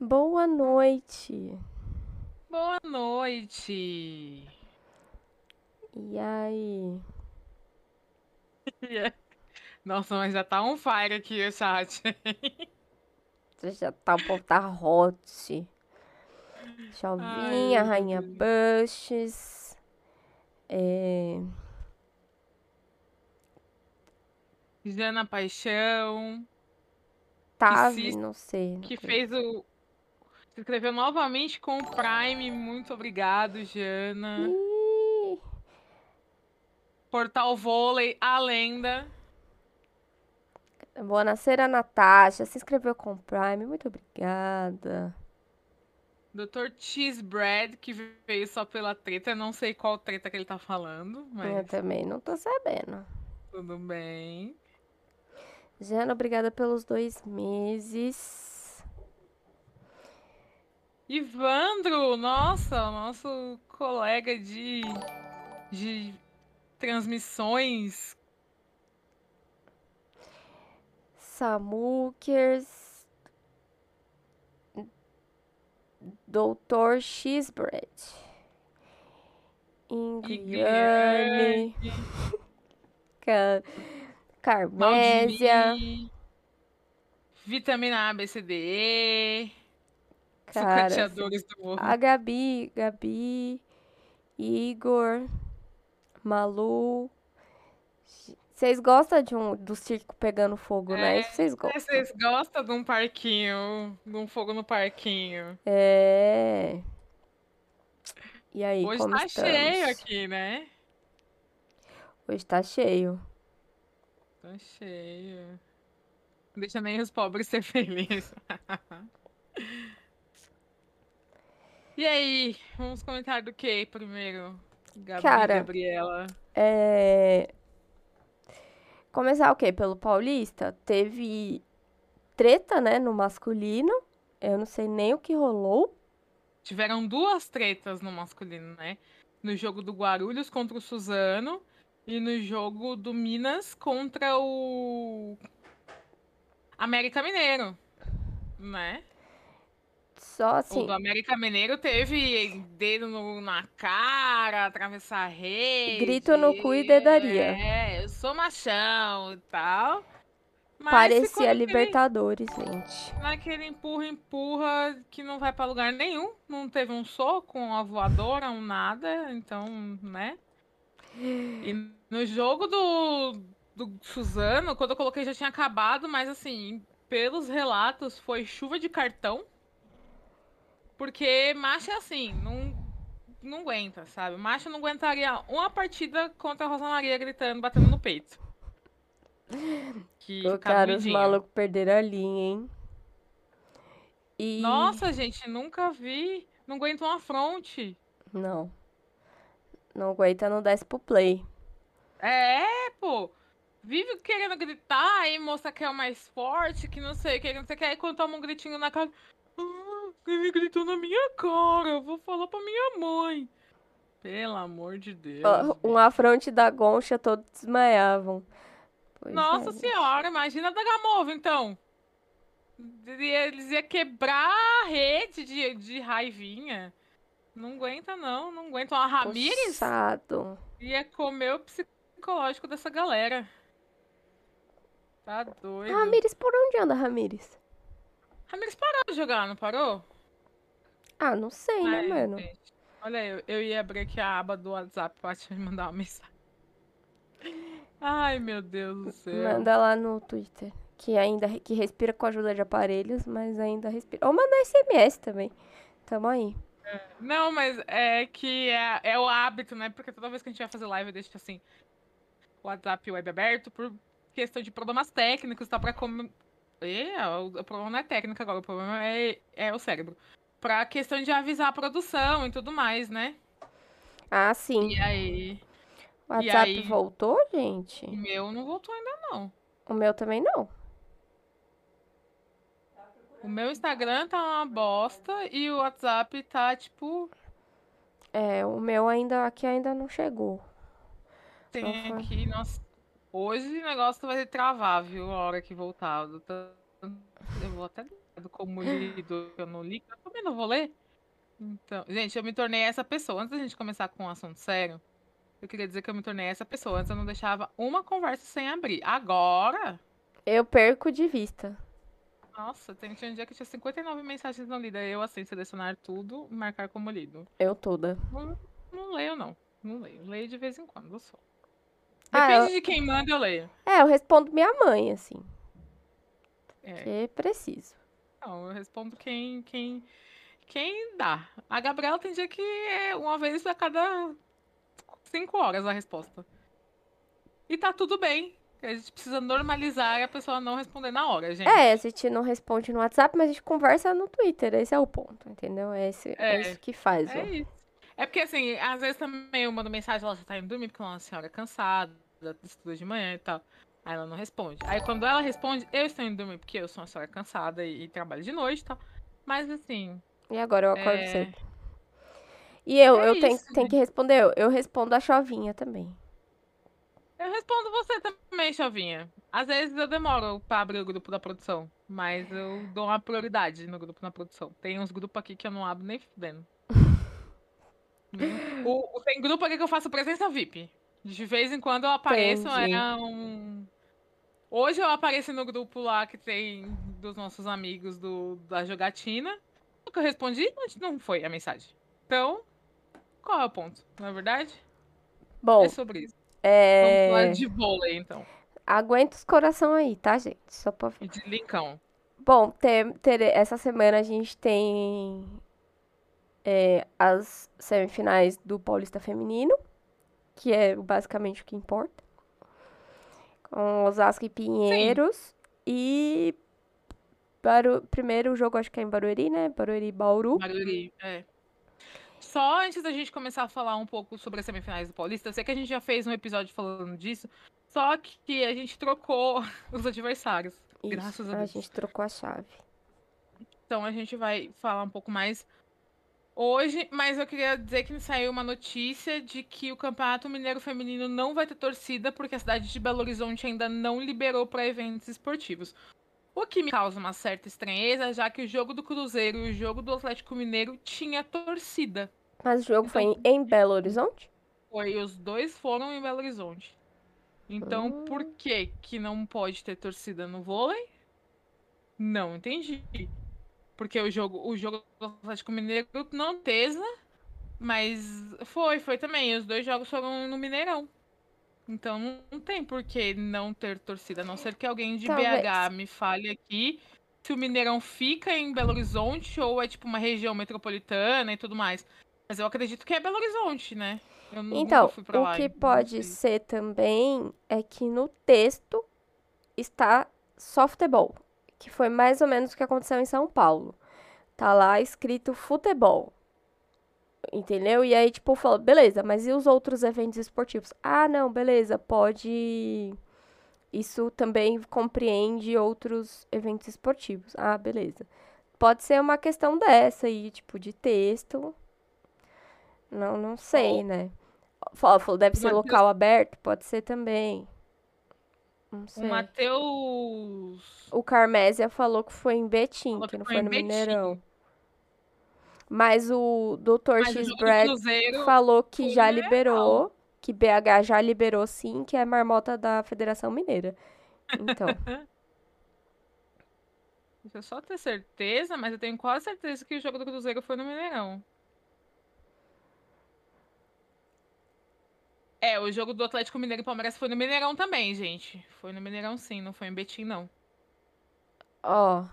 Boa noite. Boa noite. E aí? Nossa, mas já tá on fire aqui o chat. Já tá, o povo tá hot. Chalvinha, Ai, Rainha Bushes. É... Jana Paixão, Tave, se- não sei. não que fez o. Se inscreveu novamente com o Prime. Muito obrigado, Jana. Ih, Portal Vôlei, a lenda. Boa noite, Natasha. Se inscreveu com o Prime. Muito obrigada. Dr. Cheesebread, que veio só pela treta. Não sei qual treta que ele tá falando, Eu mas também não tô sabendo. tudo bem. Jana, obrigada pelos dois meses. Ivandro, nossa, nosso colega de, de transmissões. Samukers. Doutor Cheesebread. Ingriane. Ca- Carmésia. Vitamina A, B, C, D, E. Cara, Sucateadores do morro. a Gabi, Gabi, Igor, Malu. Vocês gostam de um do circo pegando fogo, né? Isso vocês gostam. Vocês gostam de um parquinho, de um fogo no parquinho? É. E aí, Hoje como tá cheio estamos? aqui, né? Hoje tá cheio. Tá cheio. Deixa nem os pobres ser felizes. E aí, vamos comentar do que primeiro? Gabi, Cara, Gabriela. É... Começar o quê? Pelo Paulista? Teve treta, né, no masculino. Eu não sei nem o que rolou. Tiveram duas tretas no masculino, né? No jogo do Guarulhos contra o Suzano e no jogo do Minas contra o América Mineiro, né? Só O assim, do América Mineiro teve dedo no- na cara, atravessar a rede. grito no cu e dedaria. É, eu sou machão e tal. Parecia Libertadores, gente. naquele empurra, empurra que não vai pra lugar nenhum. Não teve um soco, uma voadora, um nada. Então, né? E no jogo do, do Suzano, quando eu coloquei já tinha acabado, mas assim, pelos relatos, foi chuva de cartão. Porque macho é assim, não, não aguenta, sabe? Macho não aguentaria uma partida contra a Rosa Maria gritando, batendo no peito. Que fica cara, os malucos perderam a linha, hein? E. Nossa, gente, nunca vi. Não aguento uma fronte. Não. Não aguenta, não desce pro play. É, pô. Vive querendo gritar aí, mostra que é o mais forte, que não sei o que, não sei o que. Aí quando toma um gritinho na cara. Ele gritou na minha cara, eu vou falar pra minha mãe. Pelo amor de Deus. Um afronte da Goncha, todos desmaiavam. Pois Nossa é. senhora, imagina da Gamova, então. Eles iam quebrar a rede de, de raivinha. Não aguenta, não. Não aguenta. Uma Ramires Puxado. ia comer o psicológico dessa galera. Tá doido. Ramires, por onde anda, Ramires parou de jogar, não parou? Ah, não sei, né, Ai, mano? gente. Olha, eu, eu ia abrir aqui a aba do WhatsApp pra te mandar uma mensagem. Ai, meu Deus do céu. Manda lá no Twitter. Que ainda que respira com a ajuda de aparelhos, mas ainda respira. Ou manda SMS também. Tamo aí. Não, mas é que é, é o hábito, né? Porque toda vez que a gente vai fazer live, eu deixo assim, o WhatsApp web aberto por questão de problemas técnicos, tá? Pra. É, o, problema não é técnico agora, o problema é, é o cérebro. Pra questão de avisar a produção e tudo mais, né? Ah, sim. E aí, O WhatsApp aí- voltou, gente? o meu não voltou ainda não. O meu também não. O meu Instagram tá uma bosta e o WhatsApp tá, tipo, É, o meu ainda aqui ainda não chegou. tem Uhum. aqui, nossa... Hoje o negócio vai travar, viu? A hora que voltar. do Eu vou até como lido, eu não li, eu também não vou ler. Então, gente, eu me tornei essa pessoa. Antes da gente começar com um assunto sério, eu queria dizer que eu me tornei essa pessoa. Antes eu não deixava uma conversa sem abrir. Agora. Eu perco de vista. Nossa, tem, um dia que tinha 59 mensagens não lidas. Eu, assim, selecionar tudo e marcar como lido. Eu toda. Não, não leio, não. Não leio. Leio de vez em quando só. Ah, Depende eu- de quem manda, eu leio. É, eu respondo minha mãe, assim. É. Que é preciso. Não, eu respondo quem, quem, quem dá. A Gabriela tem dia que é uma vez a cada cinco horas a resposta. E tá tudo bem. A gente precisa normalizar a pessoa não responder na hora, gente. É, a gente não responde no WhatsApp, mas a gente conversa no Twitter. Esse é o ponto, entendeu? É, esse, é. É. isso que faz. É ó. isso. É porque, assim, às vezes também eu mando mensagem, ela já tá indo dormir, porque ela é uma senhora cansada, estuda de manhã e tal. Aí ela não responde. Aí quando ela responde, eu estou indo dormir, porque eu sou uma senhora cansada e, e trabalho de noite e tal. Mas, assim, E agora eu acordo É. cedo. E eu, É eu tenho, isso, tenho que responder. Eu, respondo a chovinha também. eu respondo você também, Chavinha. Às vezes eu demoro pra abrir o grupo da produção, mas eu dou uma prioridade no grupo na produção. Tem uns grupos aqui que eu não abro nem fudendo. O, o- tem grupo aqui que eu faço presença VIP. De vez em quando eu apareço, Entendi. é um. Hoje eu apareci no grupo lá que tem dos nossos amigos do, da jogatina. O que eu respondi não- não foi a mensagem. Então, qual é o ponto? Não é verdade? Bom, É sobre isso. Vamos falar é... de vôlei, então. aguenta os coração aí, tá, gente? Só pra... E de Lincão. Bom, ter, ter- essa semana a gente tem é, as semifinais do Paulista Feminino, que é basicamente o que importa. Com Osasco e Pinheiros. E Baru... primeiro jogo acho que é em Barueri, né? Barueri e Bauru. Barueri, é. Só antes da gente começar a falar um pouco sobre as semifinais do Paulista, eu sei que a gente já fez um episódio falando disso, só que a gente trocou os adversários. Isso, Graças a a Deus. gente trocou a chave. Então a gente vai falar um pouco mais hoje, mas eu queria dizer que saiu uma notícia de que o Campeonato Mineiro Feminino não vai ter torcida porque a cidade de Belo Horizonte ainda não liberou para eventos esportivos. O que me causa uma certa estranheza, já que o jogo do Cruzeiro e o jogo do Atlético Mineiro tinha torcida. Mas o jogo foi em, Então- em Belo Horizonte? Foi, os dois foram em Belo Horizonte. Então, Hum. por que que não pode ter torcida no vôlei? Não entendi. Porque o jogo, o jogo do Atlético Mineiro não tesa, mas foi, foi também. Os dois jogos foram no Mineirão. Então não, tem por que não ter torcida, a não ser que alguém de Talvez. BH me fale aqui se o Mineirão fica em Belo Horizonte ou é tipo uma região metropolitana e tudo mais. Mas eu acredito que é Belo Horizonte, né? Eu Então, nunca fui pra o lá, que então pode ser também é que no texto está softball, que foi mais ou menos o que aconteceu em São Paulo. Tá lá escrito futebol. Entendeu? E aí, tipo, falou, beleza, mas e os outros eventos esportivos? Ah, não, beleza, pode. Isso também compreende outros eventos esportivos. Ah, beleza. Pode ser uma questão dessa aí, tipo, de texto. Não, não sei, né? Falou, deve ser local aberto? Pode ser também. O. Matheus. O Carmésia falou que foi em Betim, Falou que que não foi no Betim. Mineirão. Mas o Dr. Mas X Brad falou que já liberou, que BH já liberou sim, que é marmota da Federação Mineira. Então, Deixa eu só ter certeza, mas eu tenho quase certeza que o jogo do Cruzeiro foi no Mineirão. É, o jogo do Atlético Mineiro e Palmeiras foi no Mineirão também, gente. Foi no Mineirão sim, não foi em Betim, não. ó,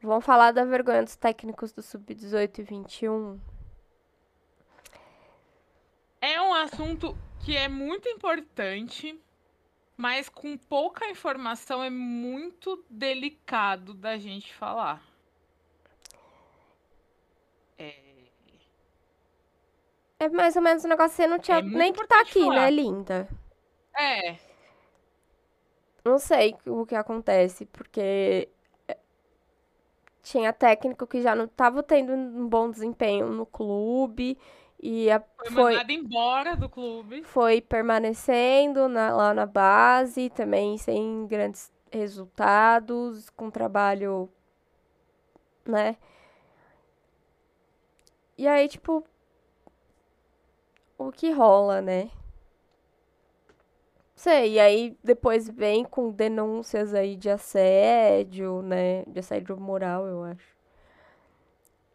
vamos falar da vergonha dos técnicos do Sub-18 e 21. É um assunto que é muito importante, mas com pouca informação é muito delicado da gente falar. É, É mais ou menos um negócio que você não tinha É nem que tá aqui, né, falar. linda? é, Não sei o que acontece, porque é, tinha técnico que já não tava tendo um bom desempenho no clube e a- foi foi, mandado embora do clube. foi permanecendo na- lá na base, também sem grandes resultados, com trabalho, né? E aí, tipo, o que rola, né? Sei, e aí depois vem com denúncias aí de assédio, né? De assédio moral, eu acho.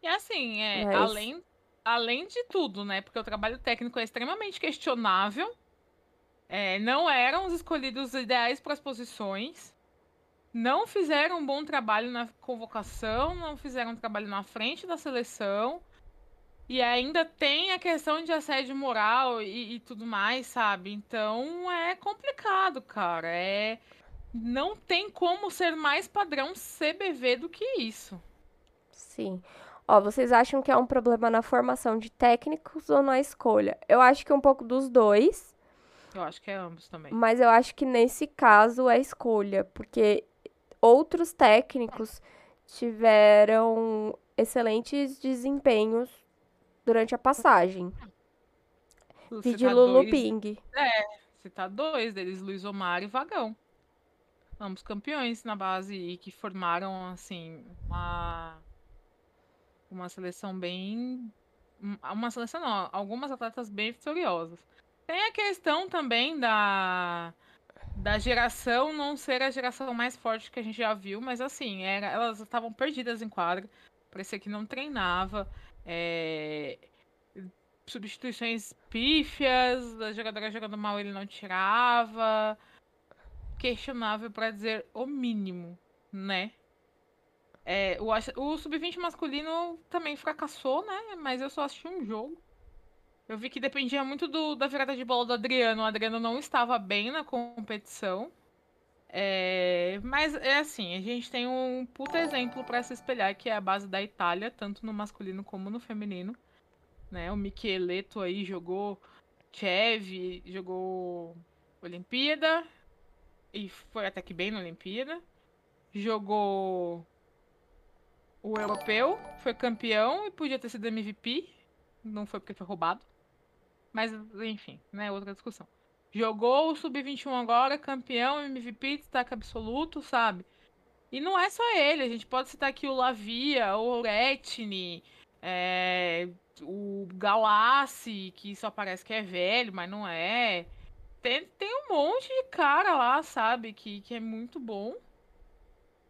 E assim, é, Mas- além, além de tudo, né? Porque o trabalho técnico é extremamente questionável. é, não eram os escolhidos ideais para as posições. Não fizeram um bom trabalho na convocação, não fizeram um trabalho na frente da seleção. E ainda tem a questão de assédio moral e, e tudo mais, sabe? Então é complicado, cara. É... Não tem como ser mais padrão CBV do que isso. Sim. Ó, vocês acham que é um problema na formação de técnicos ou na escolha? Eu acho que é um pouco dos dois, Eu acho que é ambos também. mas eu acho que nesse caso é escolha, porque outros técnicos tiveram excelentes desempenhos durante a passagem. Vide tá Lulu dois- Ping. Você tá dois deles, Luiz Omar e Vagão. Ambos campeões na base e que formaram, assim, uma, uma seleção bem. um- Uma seleção não, algumas atletas bem vitoriosas. Tem a questão também da, da geração não ser a geração mais forte que a gente já viu, mas assim, era, elas estavam perdidas em quadra, parecia que não treinava. É, substituições pífias, a jogadora jogando mal ele não tirava. Questionável pra dizer o mínimo, né? É, o o sub-20 masculino também fracassou, né? Mas eu só assisti um jogo. Eu vi que dependia muito do- da virada de bola do Adriano. O Adriano não estava bem na competição. É, mas é assim, a gente tem um puta exemplo pra se espelhar, que é a base da Itália, tanto no masculino como no feminino né? O Micheleto aí jogou Chev, jogou Olimpíada e foi até que bem na Olimpíada. Jogou o Europeu, foi campeão e podia ter sido MVP. Não foi porque foi roubado. Mas, enfim, né? Outra discussão. Jogou o Sub-21 agora, campeão, MVP, destaque absoluto, sabe? E não é só ele, a gente pode citar aqui o Lavia, o Retini, é, o Galassi, que só parece que é velho, mas não é. Tem, tem um monte de cara lá, sabe, que, que é muito bom.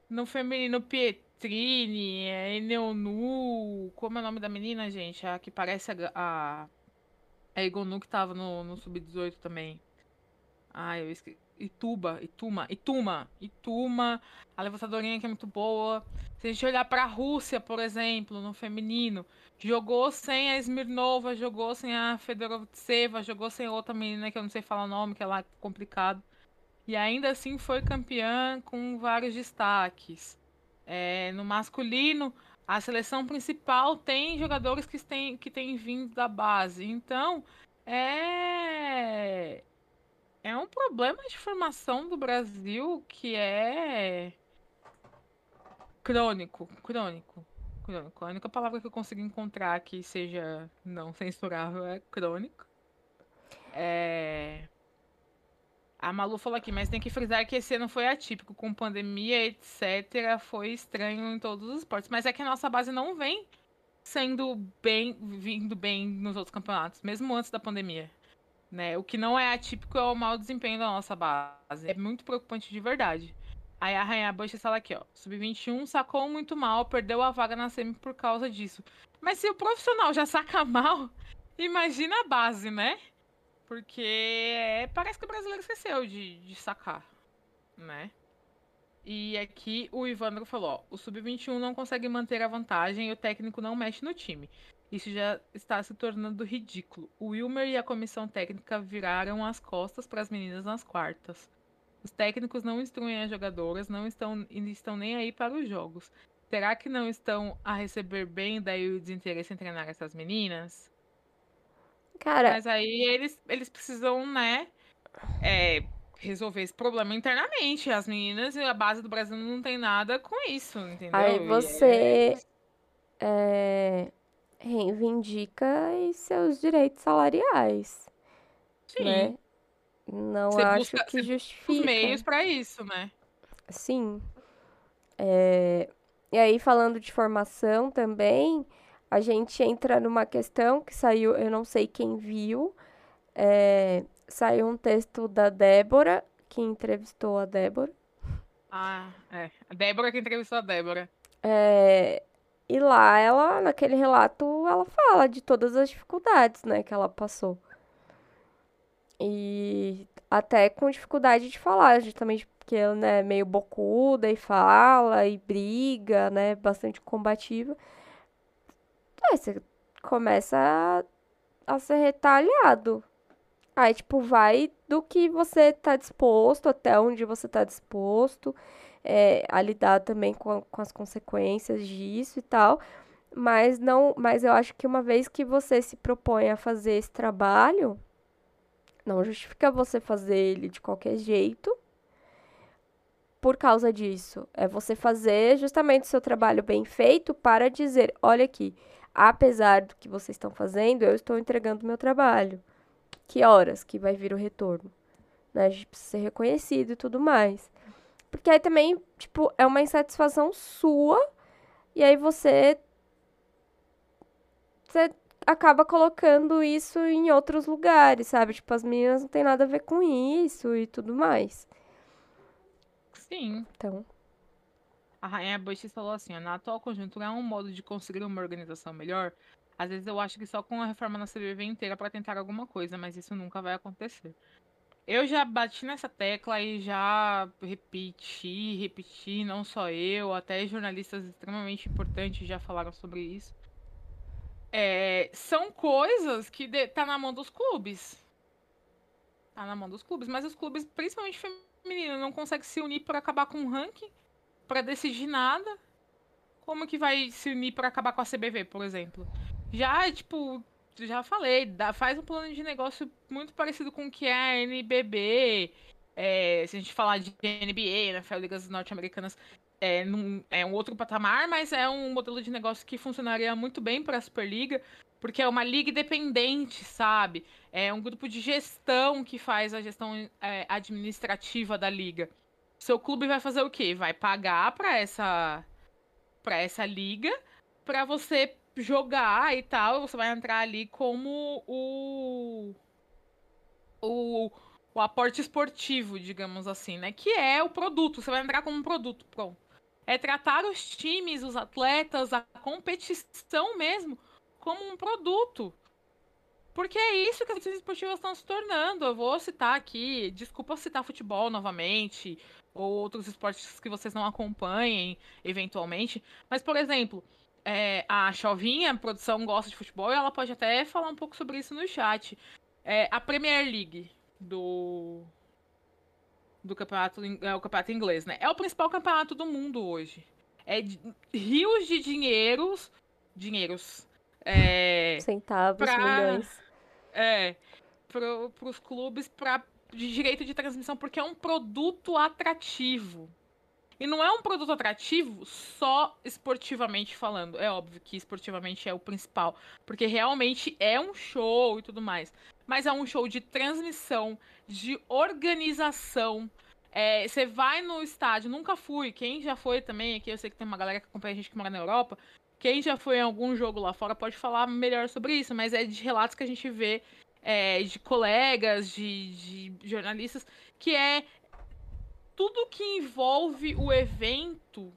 No feminino, Pietrini, é, Eneonu, como é o nome da menina, gente? A que parece a, a, a Egonu que tava no, no Sub-18 também. Ai, eu esqueci. Ituba, Ituma, Ituma, Ituma, a levantadorinha que é muito boa. Se a gente olhar pra Rússia, por exemplo, no feminino, jogou sem a Smirnova, jogou sem a Fedorovtseva, jogou sem outra menina que eu não sei falar o nome, que é lá complicado. E ainda assim foi campeã com vários destaques. É, no masculino, a seleção principal tem jogadores que têm, que têm vindo da base. Então, é. É um problema de formação do Brasil que é crônico, crônico, crônico. A única palavra que eu consigo encontrar que seja não censurável é crônico. É... A Malu falou aqui, mas tem que frisar que esse ano foi atípico, com pandemia, etc. Foi estranho em todos os esportes. Mas é que a nossa base não vem sendo bem, vindo bem nos outros campeonatos, mesmo antes da pandemia. Né? O que não é atípico é o mau desempenho da nossa base. É muito preocupante de verdade. Aí a Rainha Bush fala aqui, ó. Sub-21 sacou muito mal, perdeu a vaga na semi por causa disso. Mas se o profissional já saca mal, imagina a base, né? Porque é, parece que o brasileiro esqueceu de, de sacar, né? E aqui o Ivandro falou, ó, o Sub-21 não consegue manter a vantagem e o técnico não mexe no time. Isso já está se tornando ridículo. O Wilmer e a comissão técnica viraram as costas para as meninas nas quartas. Os técnicos não instruem as jogadoras, não estão, estão nem aí para os jogos. Será que não estão a receber bem daí o desinteresse em treinar essas meninas? Cara, Mas aí eles, eles precisam, né, é, resolver esse problema internamente. As meninas e a base do Brasil não tem nada com isso, entendeu? aí E é- você é, reivindica seus direitos salariais, Sim, né? Não Você acho busca- que você os justifica. meios para isso, né? Sim. É, E aí, falando de formação também, a gente entra numa questão que saiu, eu não sei quem viu, é, saiu um texto da Débora, que entrevistou a Débora. Ah, é. A Débora que entrevistou a Débora. É, e lá ela, naquele relato, ela fala de todas as dificuldades, né, que ela passou. E até com dificuldade de falar, justamente porque ela, né, é meio bocuda e fala e briga, né, bastante combativa. Aí você começa a, a ser retalhado. Aí, tipo, vai do que você tá disposto, até onde você tá disposto, é, a lidar também com, com as consequências disso e tal. Mas não, mas eu acho que uma vez que você se propõe a fazer esse trabalho, não justifica você fazer ele de qualquer jeito por causa disso. É você fazer justamente o seu trabalho bem feito para dizer, olha aqui, apesar do que vocês estão fazendo, eu estou entregando o meu trabalho. Que horas que vai vir o retorno? Né? A gente precisa ser reconhecido e tudo mais. Porque aí também, tipo, é uma insatisfação sua, e aí você, você acaba colocando isso em outros lugares, sabe? Tipo, as meninas não tem nada a ver com isso e tudo mais. Sim. Então, A Rainha Bush falou assim, ó, na atual conjuntura é um modo de conseguir uma organização melhor. Às vezes eu acho que só com a reforma na CBV inteira para tentar alguma coisa, mas isso nunca vai acontecer. Eu já bati nessa tecla e já repeti, repeti, não só eu, até jornalistas extremamente importantes já falaram sobre isso. É, são coisas que de, tá na mão dos clubes. Tá na mão dos clubes, mas os clubes, principalmente femininos, não conseguem se unir para acabar com o ranking, para decidir nada. Como que vai se unir para acabar com a CBV, por exemplo? Já, tipo, já falei, dá- faz um plano de negócio muito parecido com o que é a NBB. é, se a gente falar de NBA, NFL, ligas norte-americanas, é, é um outro patamar, mas é um modelo de negócio que funcionaria muito bem para a Superliga, porque é uma liga independente, sabe? É um grupo de gestão que faz a gestão é, administrativa da liga. Seu clube vai fazer o quê? Vai pagar para essa para essa liga para você jogar e tal. Você vai entrar ali como o o, o aporte esportivo, digamos assim, né? Que é o produto. Você vai entrar como um produto, pronto. É tratar os times, os atletas, a competição mesmo, como um produto. Porque é isso que as competições esportivas estão se tornando. Eu vou citar aqui, desculpa citar futebol novamente, ou outros esportes que vocês não acompanhem, eventualmente. Mas, por exemplo, é, a Chalvinha, a produção, gosta de futebol, e ela pode até falar um pouco sobre isso no chat. É, a Premier League do, do campeonato, é, o campeonato inglês, né? É o principal campeonato do mundo hoje. É de- rios de dinheiros, dinheiros, é, centavos, Pra- milhões. é, pro, pros clubes pra, de direito de transmissão, porque é um produto atrativo. E não é um produto atrativo só esportivamente falando. É óbvio que esportivamente é o principal, porque realmente é um show e tudo mais. Mas é um show de transmissão, de organização. É, Você vai no estádio, nunca fui. Quem já foi também, aqui eu sei que tem uma galera que acompanha a gente que mora na Europa. Quem já foi em algum jogo lá fora pode falar melhor sobre isso, mas é de relatos que a gente vê é, de colegas, de, de jornalistas, que é tudo que envolve o evento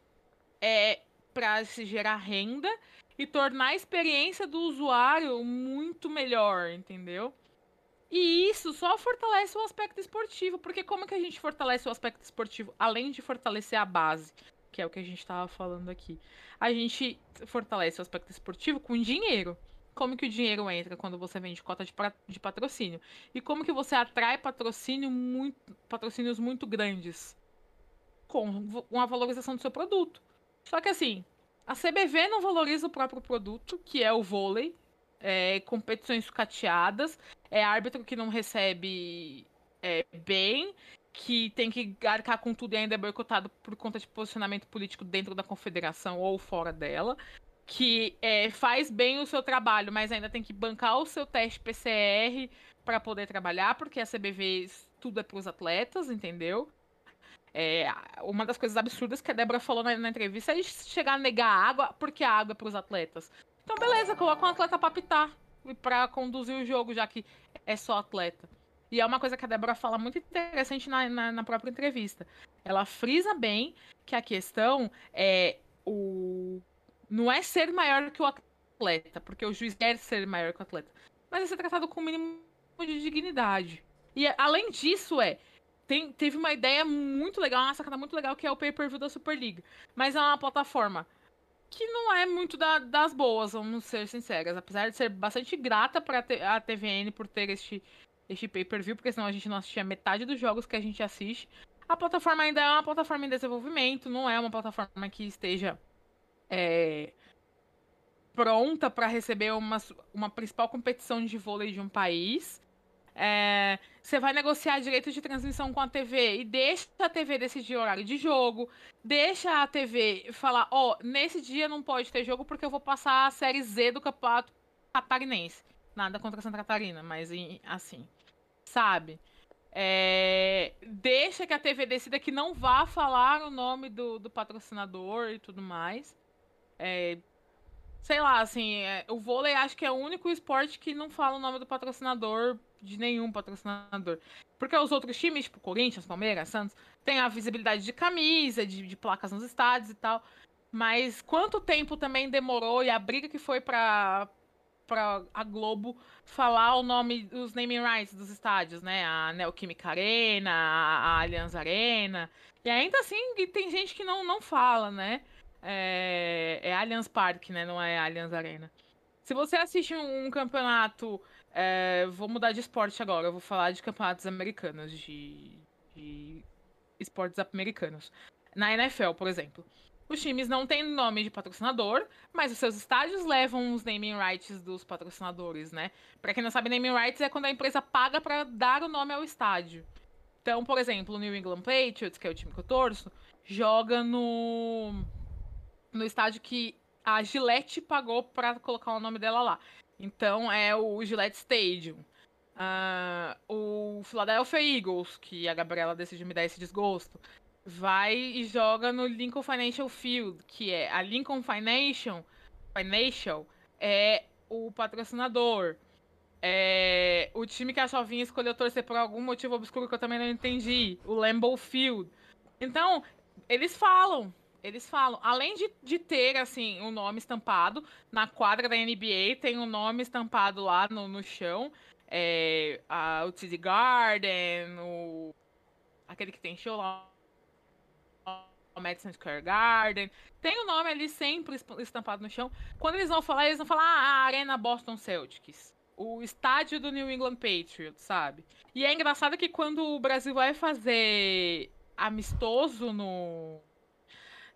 é para se gerar renda e tornar a experiência do usuário muito melhor, entendeu? E isso só fortalece o aspecto esportivo, porque como que a gente fortalece o aspecto esportivo? Além de fortalecer a base, que é o que a gente estava falando aqui. A gente fortalece o aspecto esportivo com dinheiro. Como que o dinheiro entra quando você vende cota de, de patrocínio? E como que você atrai patrocínio muito, patrocínios muito grandes? Com uma valorização do seu produto. Só que assim, a CBV não valoriza o próprio produto, que é o vôlei, é, competições sucateadas, é árbitro que não recebe é, bem, que tem que arcar com tudo e ainda é boicotado por conta de posicionamento político dentro da confederação ou fora dela, que é, faz bem o seu trabalho, mas ainda tem que bancar o seu teste PCR para poder trabalhar, porque a CBV tudo é para os atletas, entendeu? É, uma das coisas absurdas que a Débora falou na, na entrevista é chegar a negar água porque a água é para os atletas. Então, beleza, coloca um atleta para apitar e para conduzir o jogo, já que é só atleta. E é uma coisa que a Débora fala muito interessante na, na, na própria entrevista. Ela frisa bem que a questão é o. Não é ser maior que o atleta, porque o juiz quer ser maior que o atleta. Mas é ser tratado com o mínimo de dignidade. E além disso, é. Tem, teve uma ideia muito legal, uma sacada muito legal, que é o pay-per-view da Superliga. Mas é uma plataforma que não é muito da, das boas, vamos ser sinceras. Apesar de ser bastante grata para a TVN por ter este, este pay-per-view, porque senão a gente não assistia metade dos jogos que a gente assiste. A plataforma ainda é uma plataforma em desenvolvimento, não é uma plataforma que esteja é, pronta para receber uma, uma principal competição de vôlei de um país. É, você vai negociar direito de transmissão com a TV e deixa a TV decidir horário de jogo, deixa a TV falar, ó, oh, nesse dia não pode ter jogo porque eu vou passar a série Z do campeonato catarinense. Nada contra Santa Catarina, mas assim, sabe? É, deixa que a TV decida que não vá falar o nome do, do patrocinador e tudo mais. É, sei lá, assim, é, o vôlei acho que é o único esporte que não fala o nome do patrocinador de nenhum patrocinador. Porque os outros times, tipo Corinthians, Palmeiras, Santos, tem a visibilidade de camisa, de, de placas nos estádios e tal. Mas quanto tempo também demorou e a briga que foi pra, pra a Globo falar o nome, os naming rights dos estádios, né? A Neoquímica Arena, a Allianz Arena. E ainda assim, tem gente que não, não fala, né? É, é Allianz Parque, né? Não é Allianz Arena. Se você assiste um, campeonato. É, vou mudar de esporte agora, vou falar de campeonatos americanos, de, de esportes americanos. Na NFL, por exemplo. Os times não têm nome de patrocinador, mas os seus estádios levam os naming rights dos patrocinadores, né? Para quem não sabe, naming rights é quando a empresa paga para dar o nome ao estádio. Então, por exemplo, o New England Patriots, que é o time que eu torço, joga no no estádio que a Gillette pagou para colocar o nome dela lá. Então é o Gillette Stadium. Uh, o Philadelphia Eagles, que a Gabriela decidiu me dar esse desgosto, vai e joga no Lincoln Financial Field, que é a Lincoln Financial, Financial é o patrocinador. É, o time que a Chovinha escolheu torcer por algum motivo obscuro que eu também não entendi, o Lambeau Field. Então, eles falam, eles falam, além de, de ter, assim, o um nome estampado, na quadra da NBA tem o um nome estampado lá no, no chão. É, a, o TD Garden, o, aquele que tem show lá, o Madison Square Garden. Tem o nome ali sempre estampado no chão. Quando eles vão falar, eles vão falar ah, a Arena Boston Celtics. O estádio do New England Patriots, sabe? E é engraçado que quando o Brasil vai fazer amistoso no,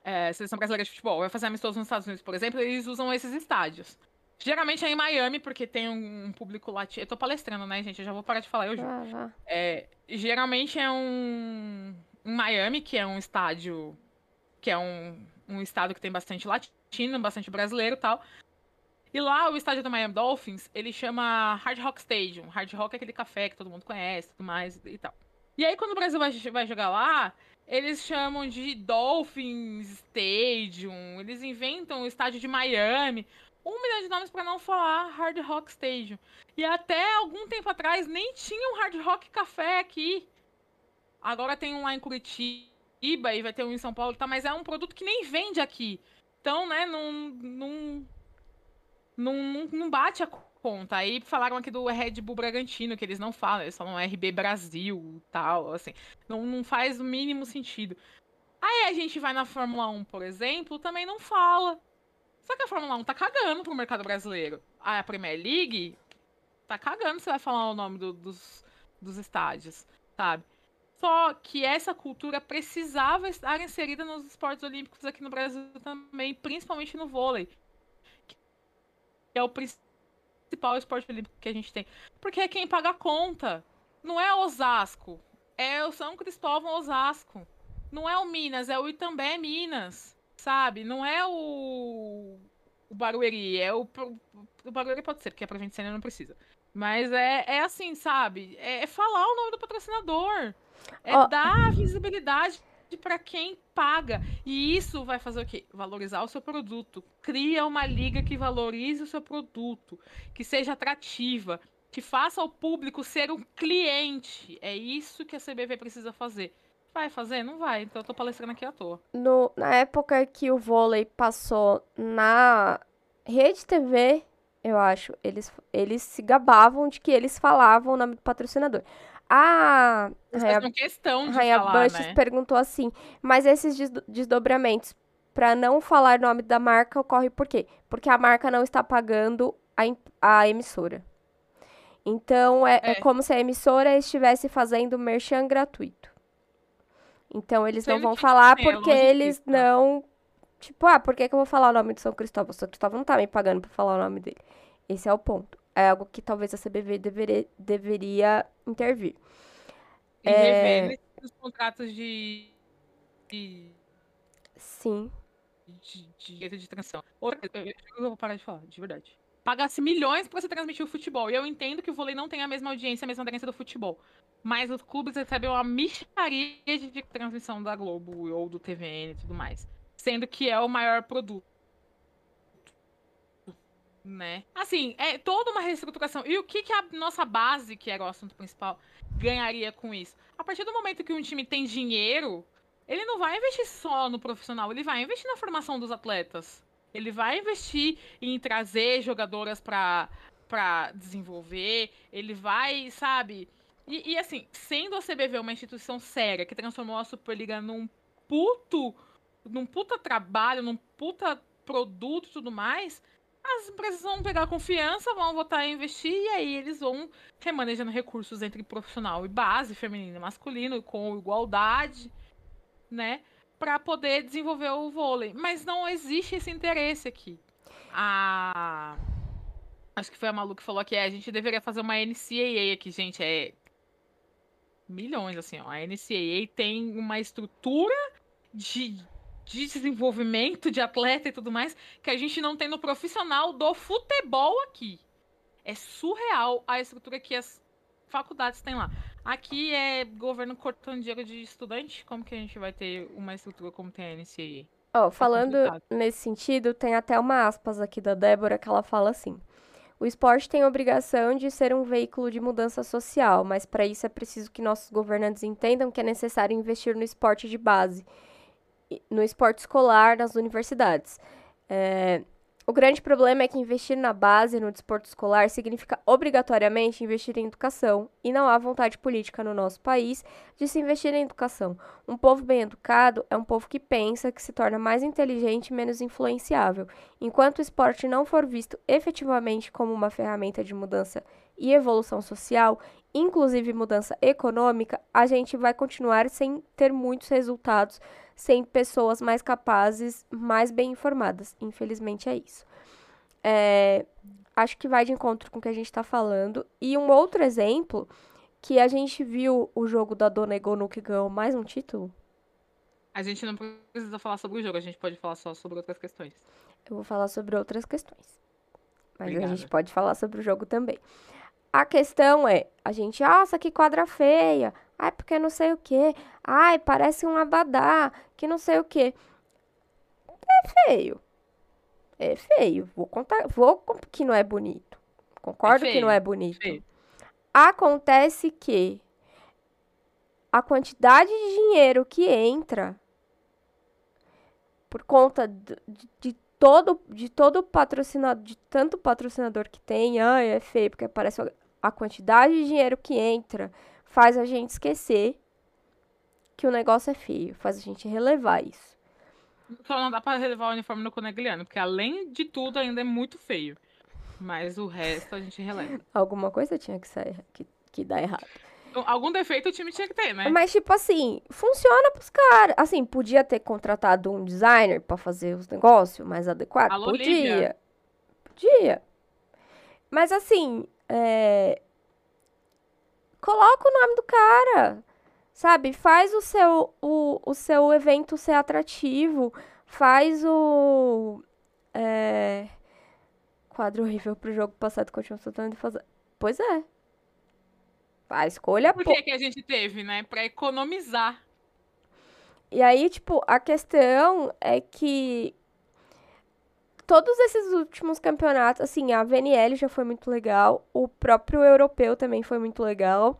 é, seleção brasileira de futebol vai fazer amistoso nos Estados Unidos, por exemplo, eles usam esses estádios. Geralmente é em Miami, porque tem um, público latino. Eu tô palestrando, né, gente? Eu já vou parar de falar, eu juro. Ah, é, geralmente é um. Em Miami, que é um estádio. Que é um, um estado que tem bastante latino, bastante brasileiro e tal. E lá, o estádio do Miami Dolphins, ele chama Hard Rock Stadium. Hard Rock é aquele café que todo mundo conhece tudo mais e tal. E aí, quando o Brasil vai, vai jogar lá, eles chamam de Dolphins Stadium, eles inventam o estádio de Miami. Um milhão de nomes para não falar Hard Rock Stadium. E até algum tempo atrás nem tinha um Hard Rock Café aqui. Agora tem um lá em Curitiba e vai ter um em São Paulo, tá? Mas é um produto que nem vende aqui. Então, né, não, não, não, não bate a conta. Aí falaram aqui do Red Bull Bragantino, que eles não falam, eles falam RB Brasil tal, assim. Não, não faz o mínimo sentido. Aí a gente vai na Fórmula 1, por exemplo, também não fala. Só que a Fórmula 1 tá cagando pro mercado brasileiro. A Premier League tá cagando se vai falar o nome do, dos, dos estádios, sabe? Só que essa cultura precisava estar inserida nos esportes olímpicos aqui no Brasil também, principalmente no vôlei. Que é o principal principal esporte olímpico que a gente tem. Porque é quem paga a conta. Não é Osasco. É o São Cristóvão Osasco. Não é o Minas, é o Itambé Minas. Sabe? Não é o. O Barueri. É o. O Barueri pode ser, porque é pra gente cena não precisa. Mas é, é assim, sabe? É, é falar o nome do patrocinador. É oh. dar visibilidade para quem paga. E isso vai fazer o quê? Valorizar o seu produto. Cria uma liga que valorize o seu produto, que seja atrativa, que faça o público ser um cliente. É isso que a CBV precisa fazer. Vai fazer? Não vai. Então eu tô palestrando aqui à toa. No, na época que o vôlei passou na Rede TV, eu acho, eles, eles se gabavam de que eles falavam o nome do patrocinador. A Rainha, questão de Rainha falar, Bush né? perguntou assim, mas esses desdo- desdobramentos para não falar o nome da marca ocorre por quê? Porque a marca não está pagando a, a emissora. Então, é, é É. como se a emissora estivesse fazendo merchan gratuito. Então, eles não Sendo vão falar é porque eles não... Tipo, ah, por que, que eu vou falar o nome de São Cristóvão? São Cristóvão não tá me pagando pra falar o nome dele. Esse é o ponto. É algo que talvez a CBV deveria, deveria intervir. E É. rever os contratos de. de. Sim. de, de de transmissão. Outra coisa, eu, vou parar de falar, de verdade. Pagasse milhões pra você transmitir o futebol. E eu entendo que o vôlei não tem a mesma audiência, a mesma audiência do futebol. Mas os clubes recebem uma micharia de transmissão da Globo ou do TVN e tudo mais. Sendo que é o maior produto. Né? Assim, é toda uma reestruturação. E o que, que a nossa base, que era o assunto principal, ganharia com isso? A partir do momento que um time tem dinheiro, ele não vai investir só no profissional, ele vai investir na formação dos atletas. Ele vai investir em trazer jogadoras pra para desenvolver, ele vai, sabe? E, e, assim, sendo a CBV uma instituição séria que transformou a Superliga num puto, num puta trabalho, num puta produto e tudo mais, as empresas vão pegar confiança, vão voltar a investir e aí eles vão remanejando recursos entre profissional e base, feminino e masculino, com igualdade, né? Para poder desenvolver o vôlei. Mas não existe esse interesse aqui. A. Acho que foi a Malu que falou que é, a gente deveria fazer uma NCAA aqui, gente. É. Milhões, assim, ó. A NCAA tem uma estrutura de, de desenvolvimento de atleta e tudo mais que a gente não tem no profissional do futebol aqui. É surreal a estrutura que as faculdades têm lá. Aqui é governo cortando dinheiro de estudante. Como que a gente vai ter uma estrutura como tem a NCAA? Ó, falando complicado. nesse sentido, tem até uma aspas aqui da Débora que ela fala assim: O esporte tem a obrigação de ser um veículo de mudança social, mas para isso é preciso que nossos governantes entendam que é necessário investir no esporte de base, no esporte escolar, nas universidades. É, o grande problema é que investir na base, no desporto escolar, significa obrigatoriamente investir em educação, e não há vontade política no nosso país de se investir em educação. Um povo bem educado é um povo que pensa, que se torna mais inteligente e menos influenciável. Enquanto o esporte não for visto efetivamente como uma ferramenta de mudança e evolução social, inclusive mudança econômica, a gente vai continuar sem ter muitos resultados, sem pessoas mais capazes, mais bem informadas. Infelizmente é isso. É, acho que vai de encontro com o que a gente está falando. E um outro exemplo, que a gente viu o jogo da Dona Egonu que ganhou mais um título. A gente não precisa falar sobre o jogo, a gente pode falar só sobre outras questões. Eu vou falar sobre outras questões. Mas a Obrigada. gente pode falar sobre o jogo também. A questão é, a gente, nossa, que quadra feia. Ai, porque não sei o quê. Ai, parece um abadá, que não sei o quê. É feio. É feio. Vou contar, vou que não é bonito. Concordo que não é bonito. feio. Acontece que a quantidade de dinheiro que entra por conta de, de todo de todo patrocinador, de tanto patrocinador que tem, ai, é feio porque parece a quantidade de dinheiro que entra faz a gente esquecer que o negócio é feio, faz a gente relevar isso. Só não dá pra relevar o uniforme no Conegliano, porque além de tudo ainda é muito feio. Mas o resto a gente releva. Alguma coisa tinha que sair que, que dá errado. Então, algum defeito o time tinha que ter, né? Mas, tipo assim, funciona pros caras. Assim, podia ter contratado um designer pra fazer os negócios mais adequados? Podia. Lívia. Podia. Mas, assim, é... coloca o nome do cara. Sabe? Faz o seu, o, o seu evento ser atrativo. Faz o. É... Quadro horrível pro jogo passado, continua tentando fazer. Pois é. A escolha Por po- que, que a gente teve, né? Pra economizar. E aí, tipo, a questão é que todos esses últimos campeonatos, assim, a VNL já foi muito legal, o próprio europeu também foi muito legal.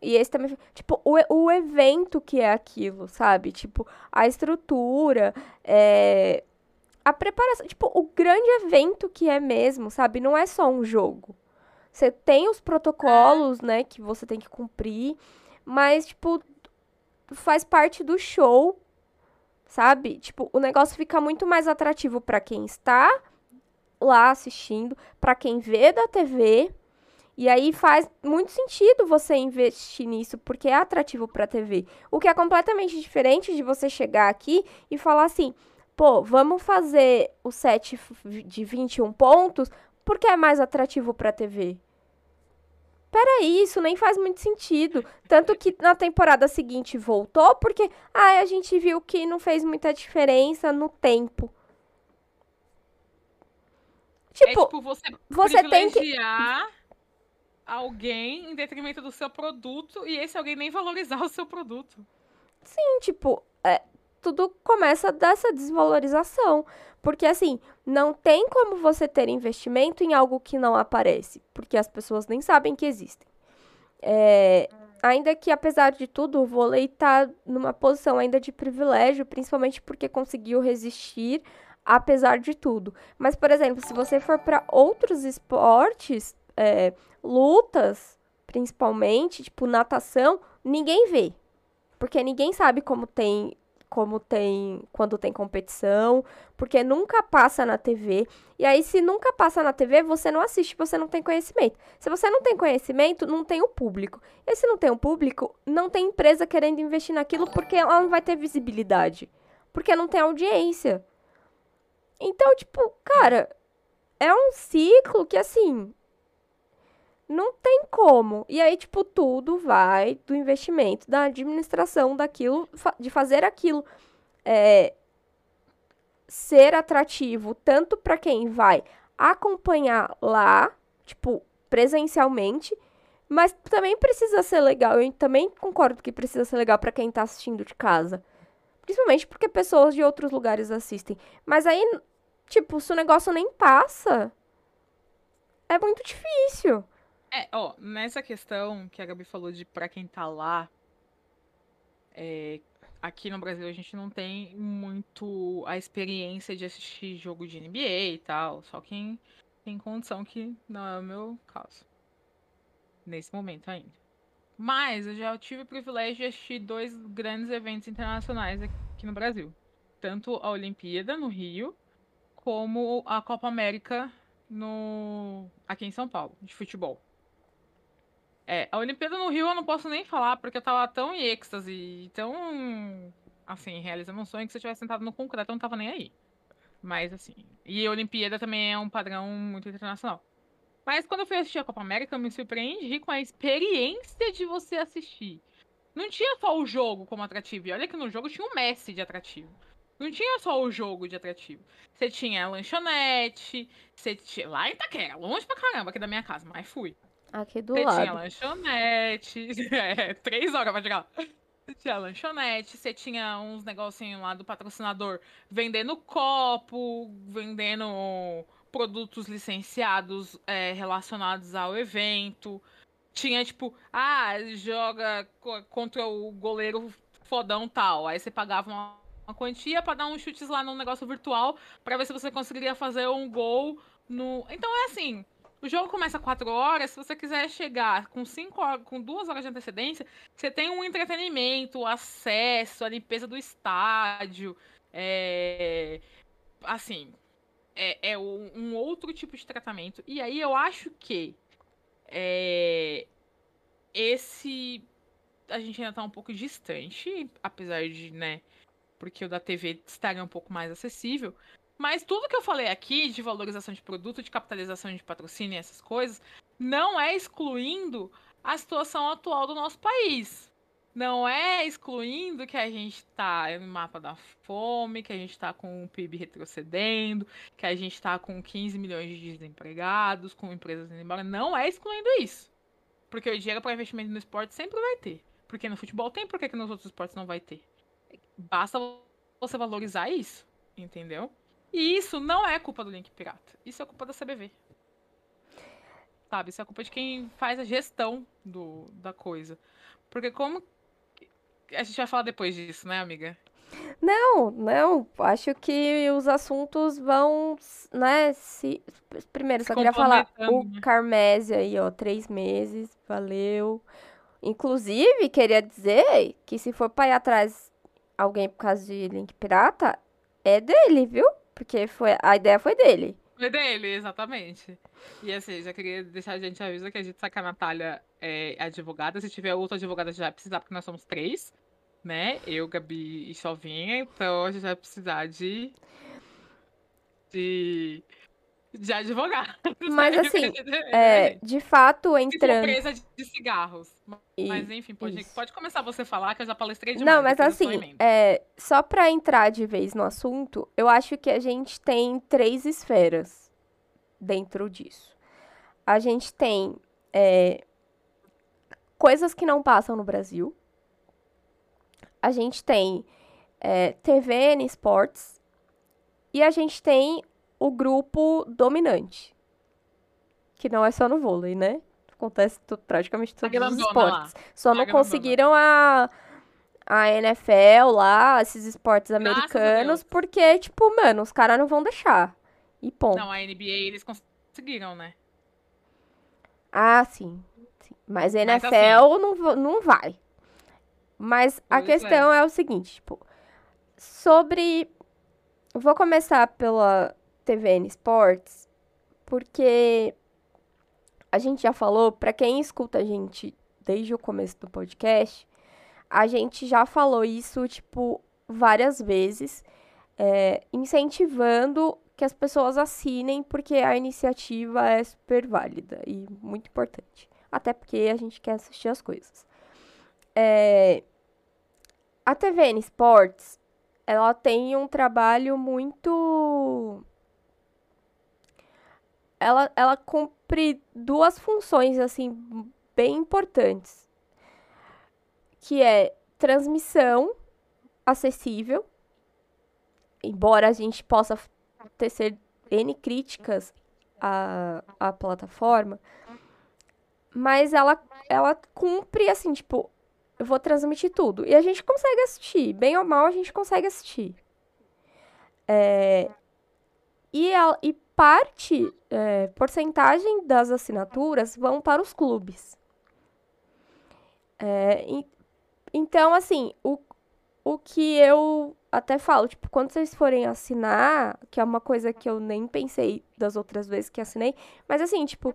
E esse também, foi, tipo, o, o evento que é aquilo, sabe? Tipo, a estrutura, é, a preparação, tipo, o grande evento que é mesmo, sabe? Não é só um jogo. Você tem os protocolos, né, que você tem que cumprir, mas, tipo, faz parte do show, sabe? Tipo, o negócio fica muito mais atrativo para quem está lá assistindo, para quem vê da TV. E aí faz muito sentido você investir nisso, porque é atrativo para a TV. O que é completamente diferente de você chegar aqui e falar assim: pô, vamos fazer o set de 21 pontos porque é mais atrativo para a TV peraí, isso nem faz muito sentido. Tanto que na temporada seguinte voltou, porque ah, a gente viu que não fez muita diferença no tempo. Tipo, é tipo você, você tem que alguém em detrimento do seu produto e esse alguém nem valorizar o seu produto. Sim, tipo, é, tudo começa dessa desvalorização. Porque, assim, não tem como você ter investimento em algo que não aparece, porque as pessoas nem sabem que existem. É, ainda que, apesar de tudo, o vôlei está numa posição ainda de privilégio, principalmente porque conseguiu resistir apesar de tudo. Mas, por exemplo, se você for para outros esportes, é, lutas, principalmente, tipo natação, ninguém vê. Porque ninguém sabe como tem como tem quando tem competição, porque nunca passa na TV. E aí, se nunca passa na TV, você não assiste, você não tem conhecimento. Se você não tem conhecimento, não tem o público. E se não tem o público, não tem empresa querendo investir naquilo porque ela não vai ter visibilidade. Porque não tem audiência. Então, tipo, cara, é um ciclo que assim, não tem como. E aí, tipo, tudo vai do investimento, da administração daquilo, de fazer aquilo é, ser atrativo, tanto para quem vai acompanhar lá, tipo, presencialmente, mas também precisa ser legal. Eu também concordo que precisa ser legal para quem tá assistindo de casa. Principalmente porque pessoas de outros lugares assistem. Mas aí, tipo, se o negócio nem passa, é muito difícil. É, ó, nessa questão que a Gabi falou de pra quem tá lá, é, aqui no Brasil a gente não tem muito a experiência de assistir jogo de NBA e tal, só quem tem condição que não é o meu caso. Nesse momento ainda. Mas eu já tive o privilégio de assistir dois grandes eventos internacionais aqui no Brasil. Tanto a Olimpíada no Rio, como a Copa América no aqui em São Paulo, de futebol. É, a Olimpíada no Rio eu não posso nem falar, porque eu tava tão em êxtase, tão, assim, realizando um sonho que se eu tivesse sentado no concreto eu não tava nem aí. Mas, assim, e a Olimpíada também é um padrão muito internacional. Mas quando eu fui assistir a Copa América, eu me surpreendi com a experiência de você assistir. Não tinha só o jogo como atrativo. E olha que no jogo tinha o Messi de atrativo. Não tinha só o jogo de atrativo. Você tinha a lanchonete, você tinha... Lá em Itaquera, longe pra caramba aqui da minha casa, mas fui. Aqui do Você lado. tinha lanchonete. É, três horas pra chegar. Você tinha lanchonete, você tinha uns negocinhos lá do patrocinador vendendo copo, vendendo produtos licenciados é, relacionados ao evento. Tinha, tipo, ah, joga contra o goleiro fodão tal. Aí você pagava uma, uma quantia para dar uns chutes lá no negócio virtual para ver se você conseguiria fazer um gol no. Então é assim o jogo começa 4 horas, se você quiser chegar com 5 horas, com 2 horas de antecedência, você tem um entretenimento, acesso, a limpeza do estádio, é... assim, é, é um outro tipo de tratamento. E aí eu acho que é... esse a gente ainda tá um pouco distante, apesar de, né, porque o da TV estaria um pouco mais acessível, mas tudo que eu falei aqui de valorização de produto, de capitalização de patrocínio e essas coisas, não é excluindo a situação atual do nosso país. Não é excluindo que a gente está no mapa da fome, que a gente está com o PIB retrocedendo, que a gente está com 15 milhões de desempregados, com empresas indo embora. Não é excluindo isso. Porque o dinheiro para investimento no esporte sempre vai ter. Porque no futebol tem, por que nos outros esportes não vai ter? basta você valorizar isso, entendeu? E isso não é culpa do Link Pirata. Isso é culpa da CBV. Sabe? Isso é culpa de quem faz a gestão do, da coisa. Porque como. A gente vai falar depois disso, né, amiga? Não, não. Acho que os assuntos vão, né? Se... Primeiro, só queria falar o né? Carmésia aí, ó, três meses, valeu. Inclusive, queria dizer que se for para ir atrás alguém por causa de Link Pirata, é dele, viu? Porque foi, a ideia foi dele. Foi dele, exatamente. E assim, já queria deixar a gente avisar que a gente que a Natália é advogada. Se tiver outra advogada, já vai precisar, porque nós somos três, né? Eu, Gabi e Chovinha. Então a gente vai precisar de. de de advogado. Mas assim, é, de fato, entrando. Empresa de cigarros. Mas enfim, pode, pode começar você falar, que eu já palestrei demais. Não, mas assim, é, só para entrar de vez no assunto, eu acho que a gente tem três esferas dentro disso. A gente tem é, coisas que não passam no Brasil. A gente tem é, TVN Sports. E a gente tem o grupo dominante. Que não é só no vôlei, né? Acontece praticamente todos os esportes. Lá. Só não conseguiram a, a NFL lá, esses esportes americanos, porque, tipo, mano, os caras não vão deixar. E ponto. Não, a NBA eles conseguiram, né? Ah, sim. sim. Mas a NFL assim... não, não vai. Mas a questão é. é o seguinte, tipo, sobre. Vou começar pela TVN Sports, porque a gente já falou, para quem escuta a gente desde o começo do podcast, a gente já falou isso, tipo, várias vezes, é, incentivando que as pessoas assinem, porque a iniciativa é super válida e muito importante. Até porque a gente quer assistir as coisas. É, a TVN Sports, ela tem um trabalho muito ela, ela cumpre duas funções, assim, bem importantes. Que é transmissão acessível, embora a gente possa tecer N críticas à, à plataforma, mas ela, ela cumpre, assim, tipo, eu vou transmitir tudo. E a gente consegue assistir, bem ou mal a gente consegue assistir. É, e, ela, e parte, é, porcentagem das assinaturas vão para os clubes. É, e, então, assim, o, o que eu até falo, tipo, quando vocês forem assinar, que é uma coisa que eu nem pensei das outras vezes que assinei, mas assim, tipo,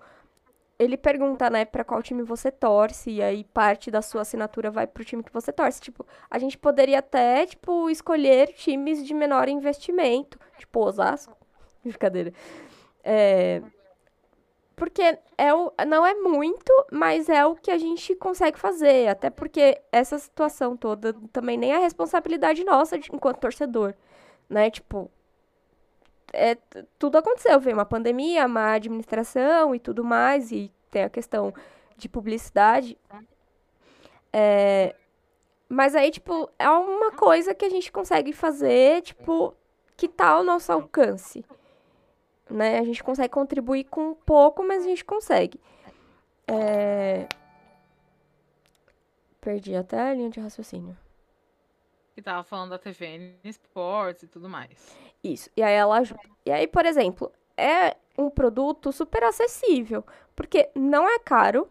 ele pergunta, né, para qual time você torce, e aí parte da sua assinatura vai pro time que você torce. Tipo, a gente poderia até, tipo, escolher times de menor investimento, tipo Osasco, Brincadeira. É, porque é o, não é muito, mas é o que a gente consegue fazer. Até porque essa situação toda também nem é responsabilidade nossa de, enquanto torcedor. Né? Tipo, é, tudo aconteceu. Veio uma pandemia, má administração e tudo mais. E tem a questão de publicidade. É, mas aí, tipo, é uma coisa que a gente consegue fazer, tipo, que tá ao nosso alcance né? A gente consegue contribuir com pouco, mas a gente consegue. É... Perdi até a linha de raciocínio. Que tava falando da TVN Sports e tudo mais. Isso. E aí ela ajuda. E aí, por exemplo, é um produto super acessível, porque não é caro.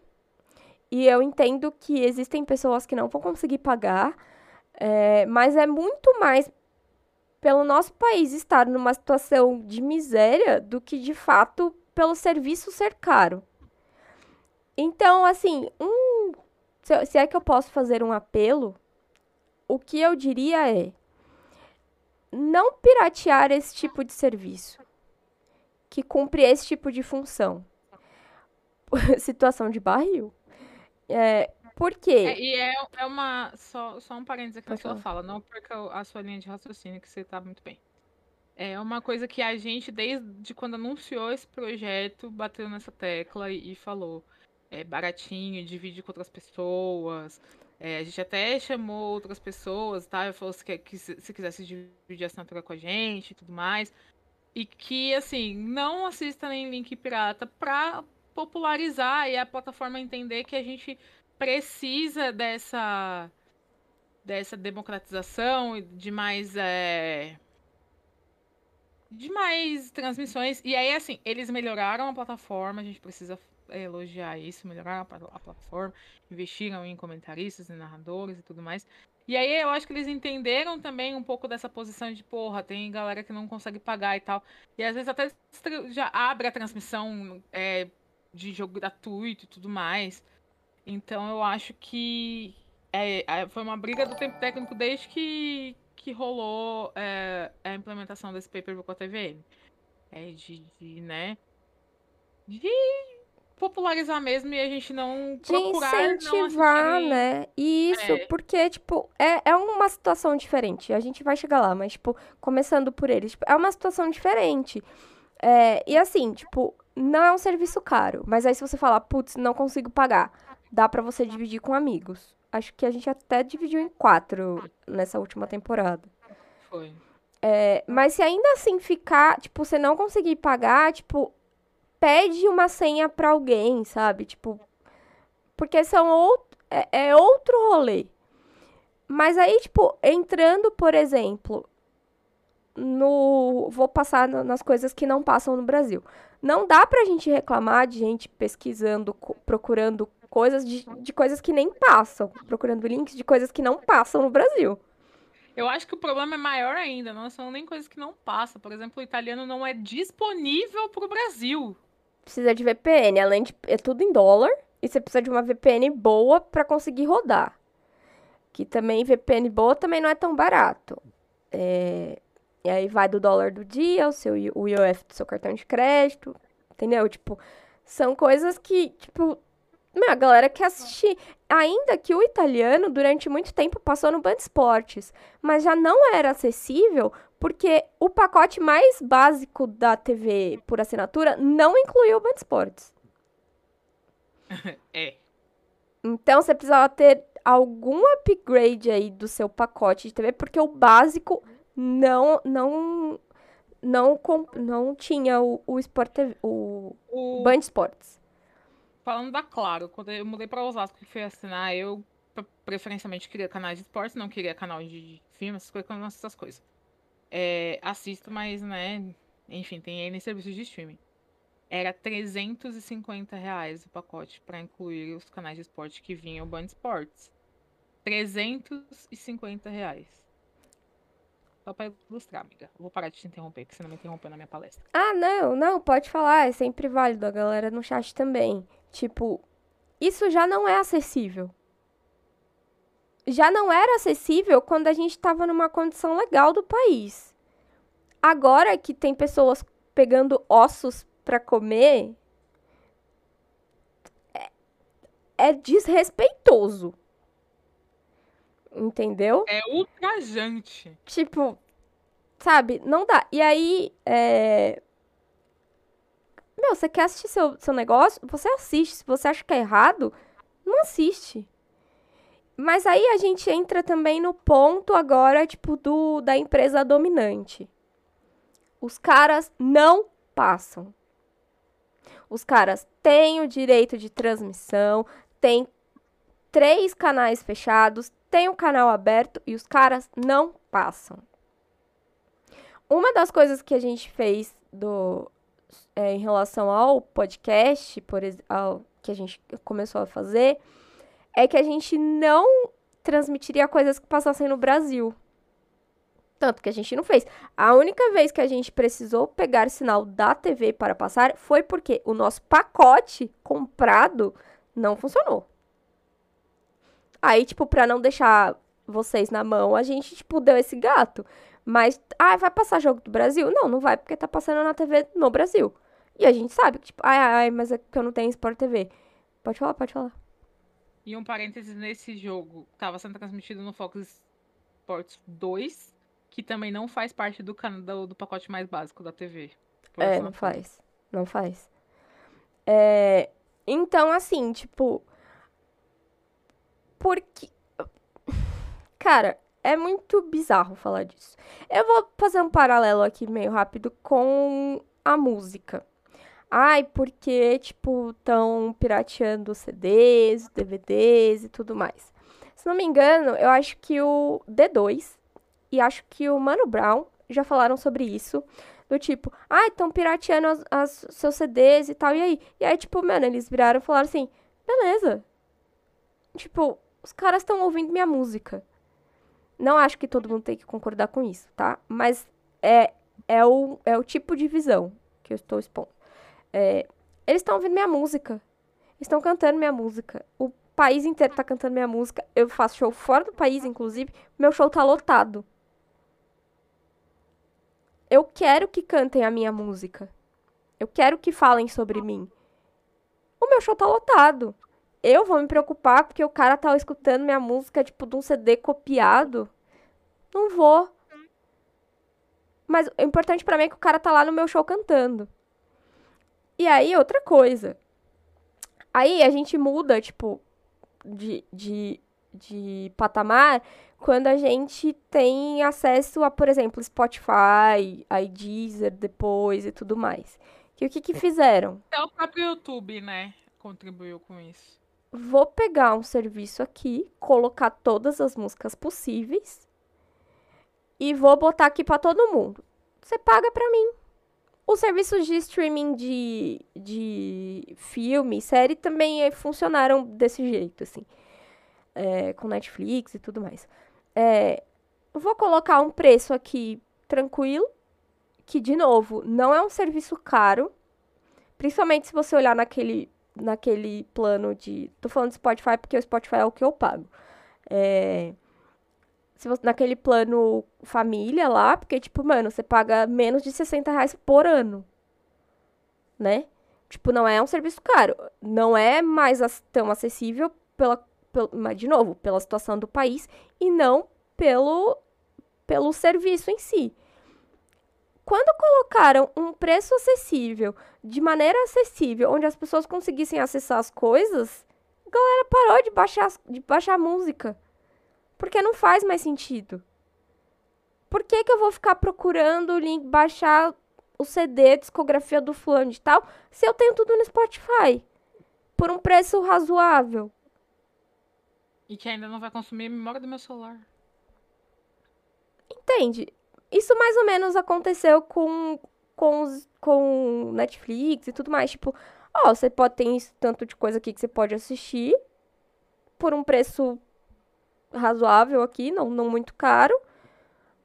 E eu entendo que existem pessoas que não vão conseguir pagar, é, mas é muito mais pelo nosso país estar numa situação de miséria do que de fato pelo serviço ser caro. Então, assim, um, se é que eu posso fazer um apelo, o que eu diria é não piratear esse tipo de serviço que cumpre esse tipo de função. Situação de barril. É, por quê? É, e é, é uma. Só, só um parênteses aqui na sua fala, não perca a sua linha de raciocínio, que você tá muito bem. É uma coisa que a gente, desde quando anunciou esse projeto, bateu nessa tecla e, e falou. É baratinho, divide com outras pessoas. É, a gente até chamou outras pessoas, tá? Falou que, que se, se quisesse dividir a assinatura com a gente e tudo mais. E que, assim, não assista nem link pirata pra popularizar e a plataforma entender que a gente precisa dessa dessa democratização de mais é, de mais transmissões. E aí assim eles melhoraram a plataforma a gente precisa elogiar isso melhoraram a, plataforma investiram em comentaristas e narradores e tudo mais. E aí eu acho que eles entenderam também um pouco dessa posição de porra tem galera que não consegue pagar e tal. E às vezes até já abre a transmissão é, de jogo gratuito e tudo mais então eu acho que é, é, foi uma briga do tempo técnico desde que, que rolou é, a implementação desse paper com a TVN. É de, de, né? De popularizar mesmo e a gente não de procurar incentivar, não né? E isso é. porque, tipo, é, é uma situação diferente. A gente vai chegar lá, mas, tipo, começando por eles, tipo, é uma situação diferente. É, e assim, tipo, não é um serviço caro. Mas aí se você falar, putz, não consigo pagar dá para você dividir com amigos. Acho que a gente até dividiu em quatro nessa última temporada. Foi. É, mas se ainda assim ficar, tipo, você não conseguir pagar, tipo, pede uma senha pra alguém, sabe? Tipo, porque são outro, é, é outro rolê. Mas aí, tipo, entrando, por exemplo, no. Vou passar nas coisas que não passam no Brasil. Não dá pra gente reclamar de gente pesquisando, procurando coisas de, de coisas que nem passam, procurando links de coisas que não passam no Brasil. Eu acho que o problema é maior ainda, não são nem coisas que não passam. Por exemplo, o italiano não é disponível para o Brasil. Precisa de VPN, além de. É tudo em dólar. E você precisa de uma VPN boa para conseguir rodar. Que também, VPN boa também não é tão barato. É, e aí vai do dólar do dia, o seu o IOF do seu cartão de crédito. Entendeu? Tipo, são coisas que, tipo, meu, a galera quer assistir. Ainda que o italiano, durante muito tempo, passou no Band Esportes. Mas já não era acessível porque o pacote mais básico da TV por assinatura não incluía o Band Esportes. é. Então você precisava ter algum upgrade aí do seu pacote de TV, porque o básico não não não, não tinha o, o Sport TV, o, o Band Esportes. Falando da Claro, quando eu mudei pra Osasco e fui assinar, eu preferencialmente queria canais de esportes, não queria canal de filmes, essas coisas, essas coisas. É, assisto, mas, né, enfim, tem N serviços de streaming. Era 350 reais o pacote para incluir os canais de esporte que vinham o Band Esportes. 350 reais. Só pra ilustrar, amiga. Vou parar de te interromper, porque você não me interrompeu na minha palestra. Ah, não, não, pode falar. É sempre válido. A galera no chat também. Tipo, isso já não é acessível. Já não era acessível quando a gente estava numa condição legal do país. Agora que tem pessoas pegando ossos para comer, é, é desrespeitoso. Entendeu? É ultrajante. Tipo, sabe? Não dá. E aí, é, meu, você quer assistir seu, seu negócio? Você assiste. Se você acha que é errado, não assiste. Mas aí a gente entra também no ponto agora, tipo, do, da empresa dominante. Os caras não passam. Os caras têm o direito de transmissão, tem três canais fechados, tem um canal aberto e os caras não passam. Uma das coisas que a gente fez do é, em relação ao podcast, por ao, que a gente começou a fazer, é que a gente não transmitiria coisas que passassem no Brasil. Tanto que a gente não fez. A única vez que a gente precisou pegar sinal da TV para passar foi porque o nosso pacote comprado não funcionou. Aí, tipo, pra não deixar vocês na mão, a gente, tipo, deu esse gato. Mas, ah, vai passar jogo do Brasil? Não, não vai, porque tá passando na TV no Brasil. E a gente sabe que, tipo, ai, ai, mas é que eu não tenho Sport TV. Pode falar, pode falar. E um parênteses nesse jogo, tava sendo transmitido no Fox Sports 2, que também não faz parte do, do, do pacote mais básico da TV. É, não faz. Não faz. É, então, assim, tipo. Porque Cara, é muito bizarro falar disso. Eu vou fazer um paralelo aqui meio rápido com a música. Ai, porque, tipo, estão pirateando CDs, DVDs e tudo mais. Se não me engano, eu acho que o D2 e acho que o Mano Brown já falaram sobre isso. Do tipo, ai, ah, estão pirateando as, as, seus CDs e tal, e aí? E aí, tipo, mano, eles viraram e falaram assim, beleza. Tipo, os caras estão ouvindo minha música. Não acho que todo mundo tem que concordar com isso, tá? Mas é, é, o, é o tipo de visão que eu estou expondo. É, eles estão ouvindo minha música. Estão cantando minha música. O país inteiro tá cantando minha música. Eu faço show fora do país, inclusive. Meu show tá lotado. Eu quero que cantem a minha música. Eu quero que falem sobre mim. O meu show tá lotado eu vou me preocupar porque o cara tá escutando minha música, tipo, de um CD copiado. Não vou. Mas o importante para mim é que o cara tá lá no meu show cantando. E aí, outra coisa. Aí a gente muda, tipo, de, de, de patamar quando a gente tem acesso a, por exemplo, Spotify, a Deezer depois e tudo mais. Que o que que fizeram? É o próprio YouTube, né? Contribuiu com isso vou pegar um serviço aqui, colocar todas as músicas possíveis e vou botar aqui para todo mundo. Você paga para mim. Os serviços de streaming de, de filme, série também funcionaram desse jeito, assim. É, com Netflix e tudo mais. É, vou colocar um preço aqui tranquilo, que, de novo, não é um serviço caro. Principalmente se você olhar naquele naquele plano de. Tô falando de Spotify porque o Spotify é o que eu pago. É, se você, naquele plano família lá, porque, tipo, mano, você paga menos de 60 reais por ano. Né? Tipo, não é um serviço caro. Não é mais tão acessível pela, pelo, mas, de novo, pela situação do país e não pelo, pelo serviço em si. Quando colocaram um preço acessível, de maneira acessível, onde as pessoas conseguissem acessar as coisas, a galera parou de baixar, de baixar música. Porque não faz mais sentido. Por que, que eu vou ficar procurando o link, baixar o CD, discografia do fulano de tal, se eu tenho tudo no Spotify? Por um preço razoável. E que ainda não vai consumir a memória do meu celular. Entende? Isso mais ou menos aconteceu com, com, os, com Netflix e tudo mais. Tipo, ó, você pode ter isso, tanto de coisa aqui que você pode assistir por um preço razoável aqui, não, não muito caro.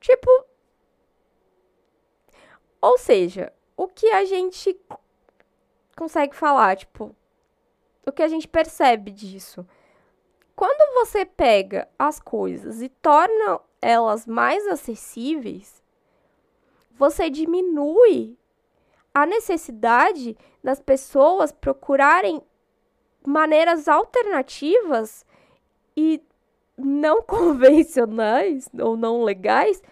Tipo. Ou seja, o que a gente consegue falar, tipo, o que a gente percebe disso? Quando você pega as coisas e torna elas mais acessíveis, você diminui a necessidade das pessoas procurarem maneiras alternativas e não convencionais ou não legais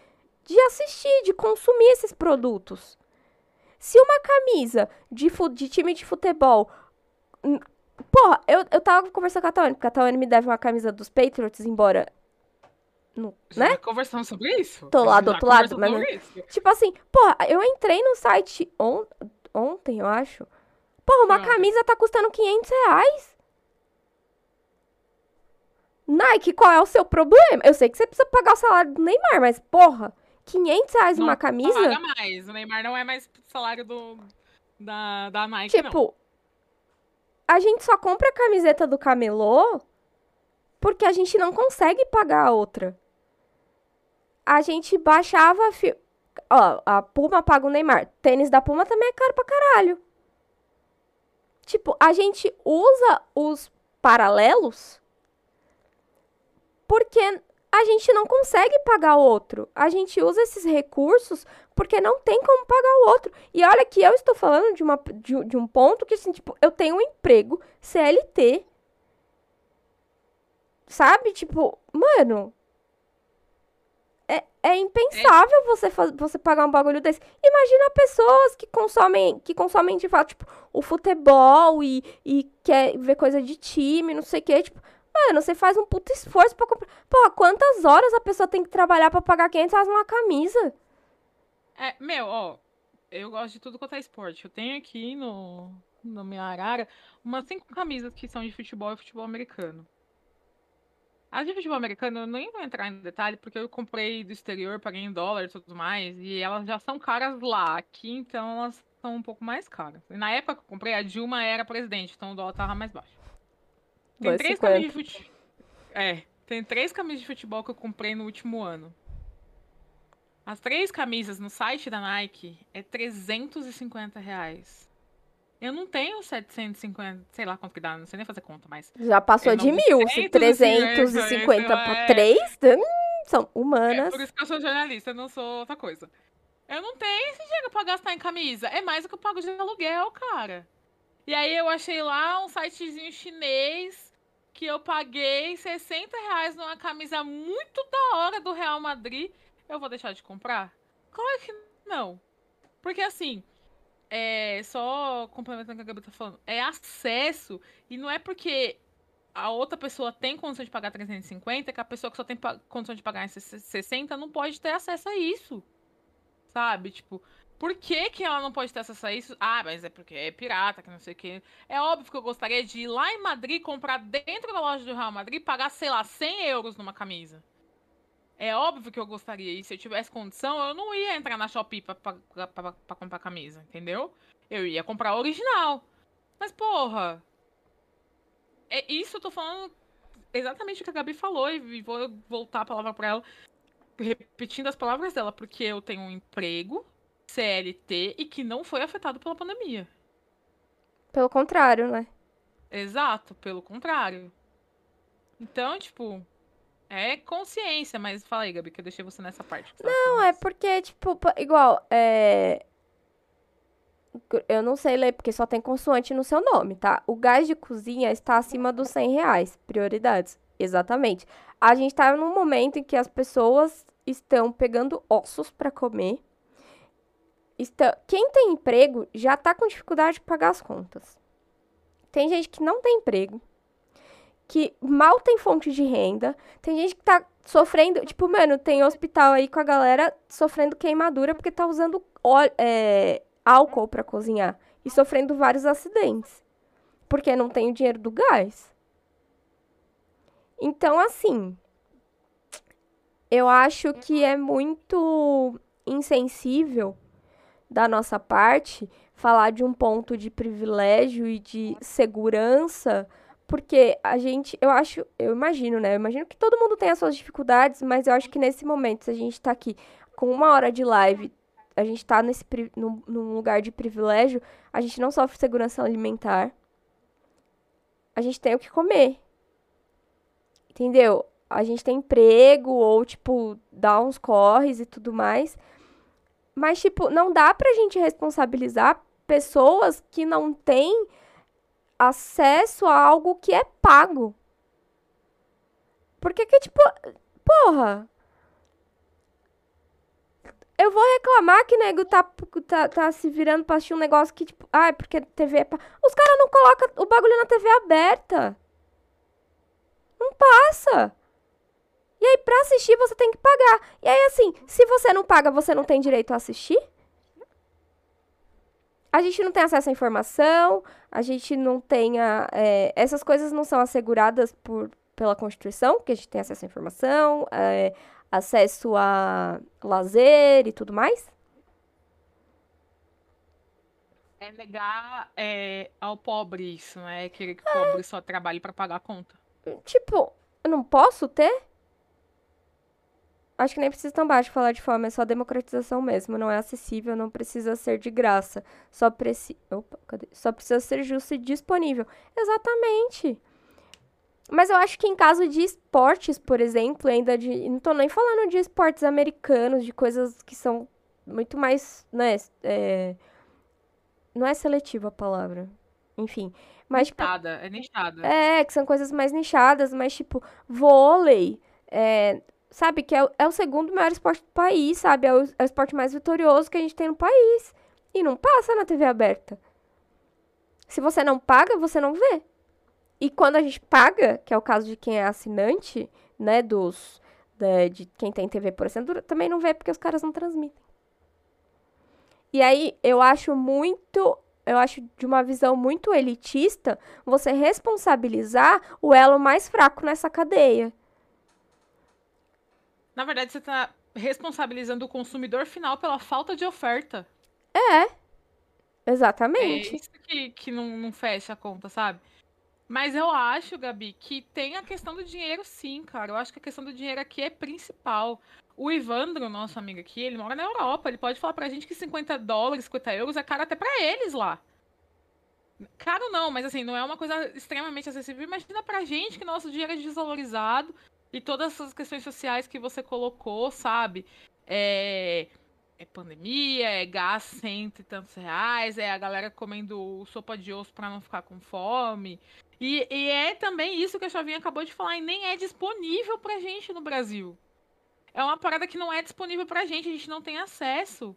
de assistir, de consumir esses produtos. Se uma camisa de, de time de futebol. Porra, eu, eu tava conversando com a Tawane, porque a Tawane me deve uma camisa dos Patriots, embora no, né? Conversando sobre isso? Tô lá do outro lado, mas. Tipo assim, porra, eu entrei no site on, ontem, eu acho. Porra, uma camisa tá custando 500 reais. Nike, qual é o seu problema? Eu sei que você precisa pagar o salário do Neymar, mas porra, 500 reais não, uma camisa? Não paga mais. O Neymar não é mais salário do, da, da Nike, Tipo, não. a gente só compra a camiseta do camelô porque a gente não consegue pagar a outra a gente baixava. Fi... Ó, a Puma paga o Neymar. Tênis da Puma também é caro pra caralho. Tipo, a gente usa os paralelos porque a gente não consegue pagar o outro. A gente usa esses recursos porque não tem como pagar o outro. E olha que eu estou falando de, uma, de, de um ponto que, assim, tipo, eu tenho um emprego CLT. Sabe? Tipo, mano, é, impensável é. você, você pagar um bagulho desse. Imagina pessoas que consomem, que consomem de fato, tipo, o futebol e, e quer ver coisa de time, não sei o quê. Tipo, Mano, você faz um puto esforço pra comprar. Pô, quantas horas a pessoa tem que trabalhar pra pagar 500 reais numa camisa? É, meu, ó, eu gosto de tudo quanto é esporte. Eu tenho aqui no, no minha arara umas cinco camisas que são de futebol e futebol americano. As de futebol americano eu nem vou entrar em detalhe, porque eu comprei do exterior, paguei em dólar e tudo mais, e elas já são caras lá. Aqui, então, elas são um pouco mais caras. E na época que eu comprei, a Dilma era presidente, então o dólar tava mais baixo. Tem três camisas de futebol. É, tem três camisas de futebol que eu comprei no último ano. As três camisas no site da Nike é 350 reais. Eu não tenho 750, sei lá quanto que dá, não sei nem fazer conta, mas. Já passou de mil. Se 350 por 3, hum, são humanas. É por isso que eu sou jornalista, eu não sou outra coisa. Eu não tenho esse dinheiro pra gastar em camisa. É mais do que eu pago de aluguel, cara. E aí eu achei lá um sitezinho chinês que eu paguei 60 reais numa camisa muito da hora do Real Madrid eu vou deixar de comprar? Claro que não. Porque assim, é, só complementando o que a Gabi tá falando, é acesso, e não é porque a outra pessoa tem condição de pagar 350, que a pessoa que só tem condição de pagar 60 não pode ter acesso a isso. Sabe? Tipo, por que, que ela não pode ter acesso a isso? Ah, mas é porque é pirata, que não sei o que. É óbvio que eu gostaria de ir lá em Madrid, comprar dentro da loja do Real Madrid pagar, sei lá, 100 euros numa camisa. É óbvio que eu gostaria. E se eu tivesse condição, eu não ia entrar na Shopee pra, pra, pra, pra comprar camisa, entendeu? Eu ia comprar a original. Mas, porra. É isso eu tô falando exatamente o que a Gabi falou. E vou voltar a palavra pra ela. Repetindo as palavras dela. Porque eu tenho um emprego, CLT, e que não foi afetado pela pandemia. Pelo contrário, né? Exato, pelo contrário. Então, tipo, é consciência, mas fala aí, Gabi, que eu deixei você nessa parte. Não, é porque, tipo, igual, é... Eu não sei ler, porque só tem consoante no seu nome, tá? O gás de cozinha está acima dos 100 reais. Prioridades. Exatamente. A gente tá num momento em que as pessoas estão pegando ossos para comer. Está... Quem tem emprego já tá com dificuldade de pagar as contas. Tem gente que não tem emprego que mal tem fonte de renda. Tem gente que tá sofrendo. Tipo, mano, tem hospital aí com a galera sofrendo queimadura porque tá usando é, álcool para cozinhar. E sofrendo vários acidentes. Porque não tem o dinheiro do gás. Então, assim. Eu acho que é muito insensível da nossa parte falar de um ponto de privilégio e de segurança porque a gente, eu acho, eu imagino, né? Eu imagino que todo mundo tem as suas dificuldades, mas eu acho que nesse momento, se a gente tá aqui com uma hora de live, a gente tá nesse, num, num lugar de privilégio, a gente não sofre segurança alimentar. A gente tem o que comer. Entendeu? A gente tem emprego ou, tipo, dá uns corres e tudo mais. Mas, tipo, não dá pra gente responsabilizar pessoas que não têm acesso a algo que é pago. Porque que, tipo, porra. Eu vou reclamar que nego tá, tá, tá se virando pra assistir um negócio que, tipo, ai, ah, porque TV é. Os caras não colocam o bagulho na TV aberta. Não passa. E aí, pra assistir, você tem que pagar. E aí, assim, se você não paga, você não tem direito a assistir? A gente não tem acesso à informação, a gente não tem a, é, essas coisas não são asseguradas por, pela Constituição, que a gente tem acesso à informação, é, acesso a lazer e tudo mais? É negar é, ao pobre isso, né? Querer que o pobre só trabalhe para pagar a conta. Tipo, eu não posso ter? Acho que nem precisa tão baixo falar de fome, é só democratização mesmo. Não é acessível, não precisa ser de graça. Só, preci... Opa, só precisa ser justo e disponível. Exatamente. Mas eu acho que em caso de esportes, por exemplo, ainda de. Não tô nem falando de esportes americanos, de coisas que são muito mais. Né, é... Não é seletiva a palavra. Enfim. Mas, tipo nichada, tipo, é nichada. É, que são coisas mais nichadas, mas tipo, vôlei. É, sabe? Que é, é o segundo maior esporte do país, sabe? É o, é o esporte mais vitorioso que a gente tem no país. E não passa na TV aberta. Se você não paga, você não vê. E quando a gente paga, que é o caso de quem é assinante, né, dos de, de quem tem TV por assinatura, também não vê porque os caras não transmitem. E aí eu acho muito, eu acho de uma visão muito elitista você responsabilizar o elo mais fraco nessa cadeia. Na verdade, você está responsabilizando o consumidor final pela falta de oferta. É. Exatamente. É isso que, que não, não fecha a conta, sabe? Mas eu acho, Gabi, que tem a questão do dinheiro sim, cara. Eu acho que a questão do dinheiro aqui é principal. O Ivandro, nosso amigo aqui, ele mora na Europa. Ele pode falar pra gente que 50 dólares, 50 euros é caro até pra eles lá. Caro não, mas assim, não é uma coisa extremamente acessível. Imagina pra gente que nosso dinheiro é desvalorizado e todas essas questões sociais que você colocou, sabe? É é pandemia, é gás cento e tantos reais, é a galera comendo sopa de osso para não ficar com fome. E, e, é também isso que a Chavinha acabou de falar, e nem é disponível pra gente no Brasil. É uma parada que não é disponível pra gente, a gente não tem acesso.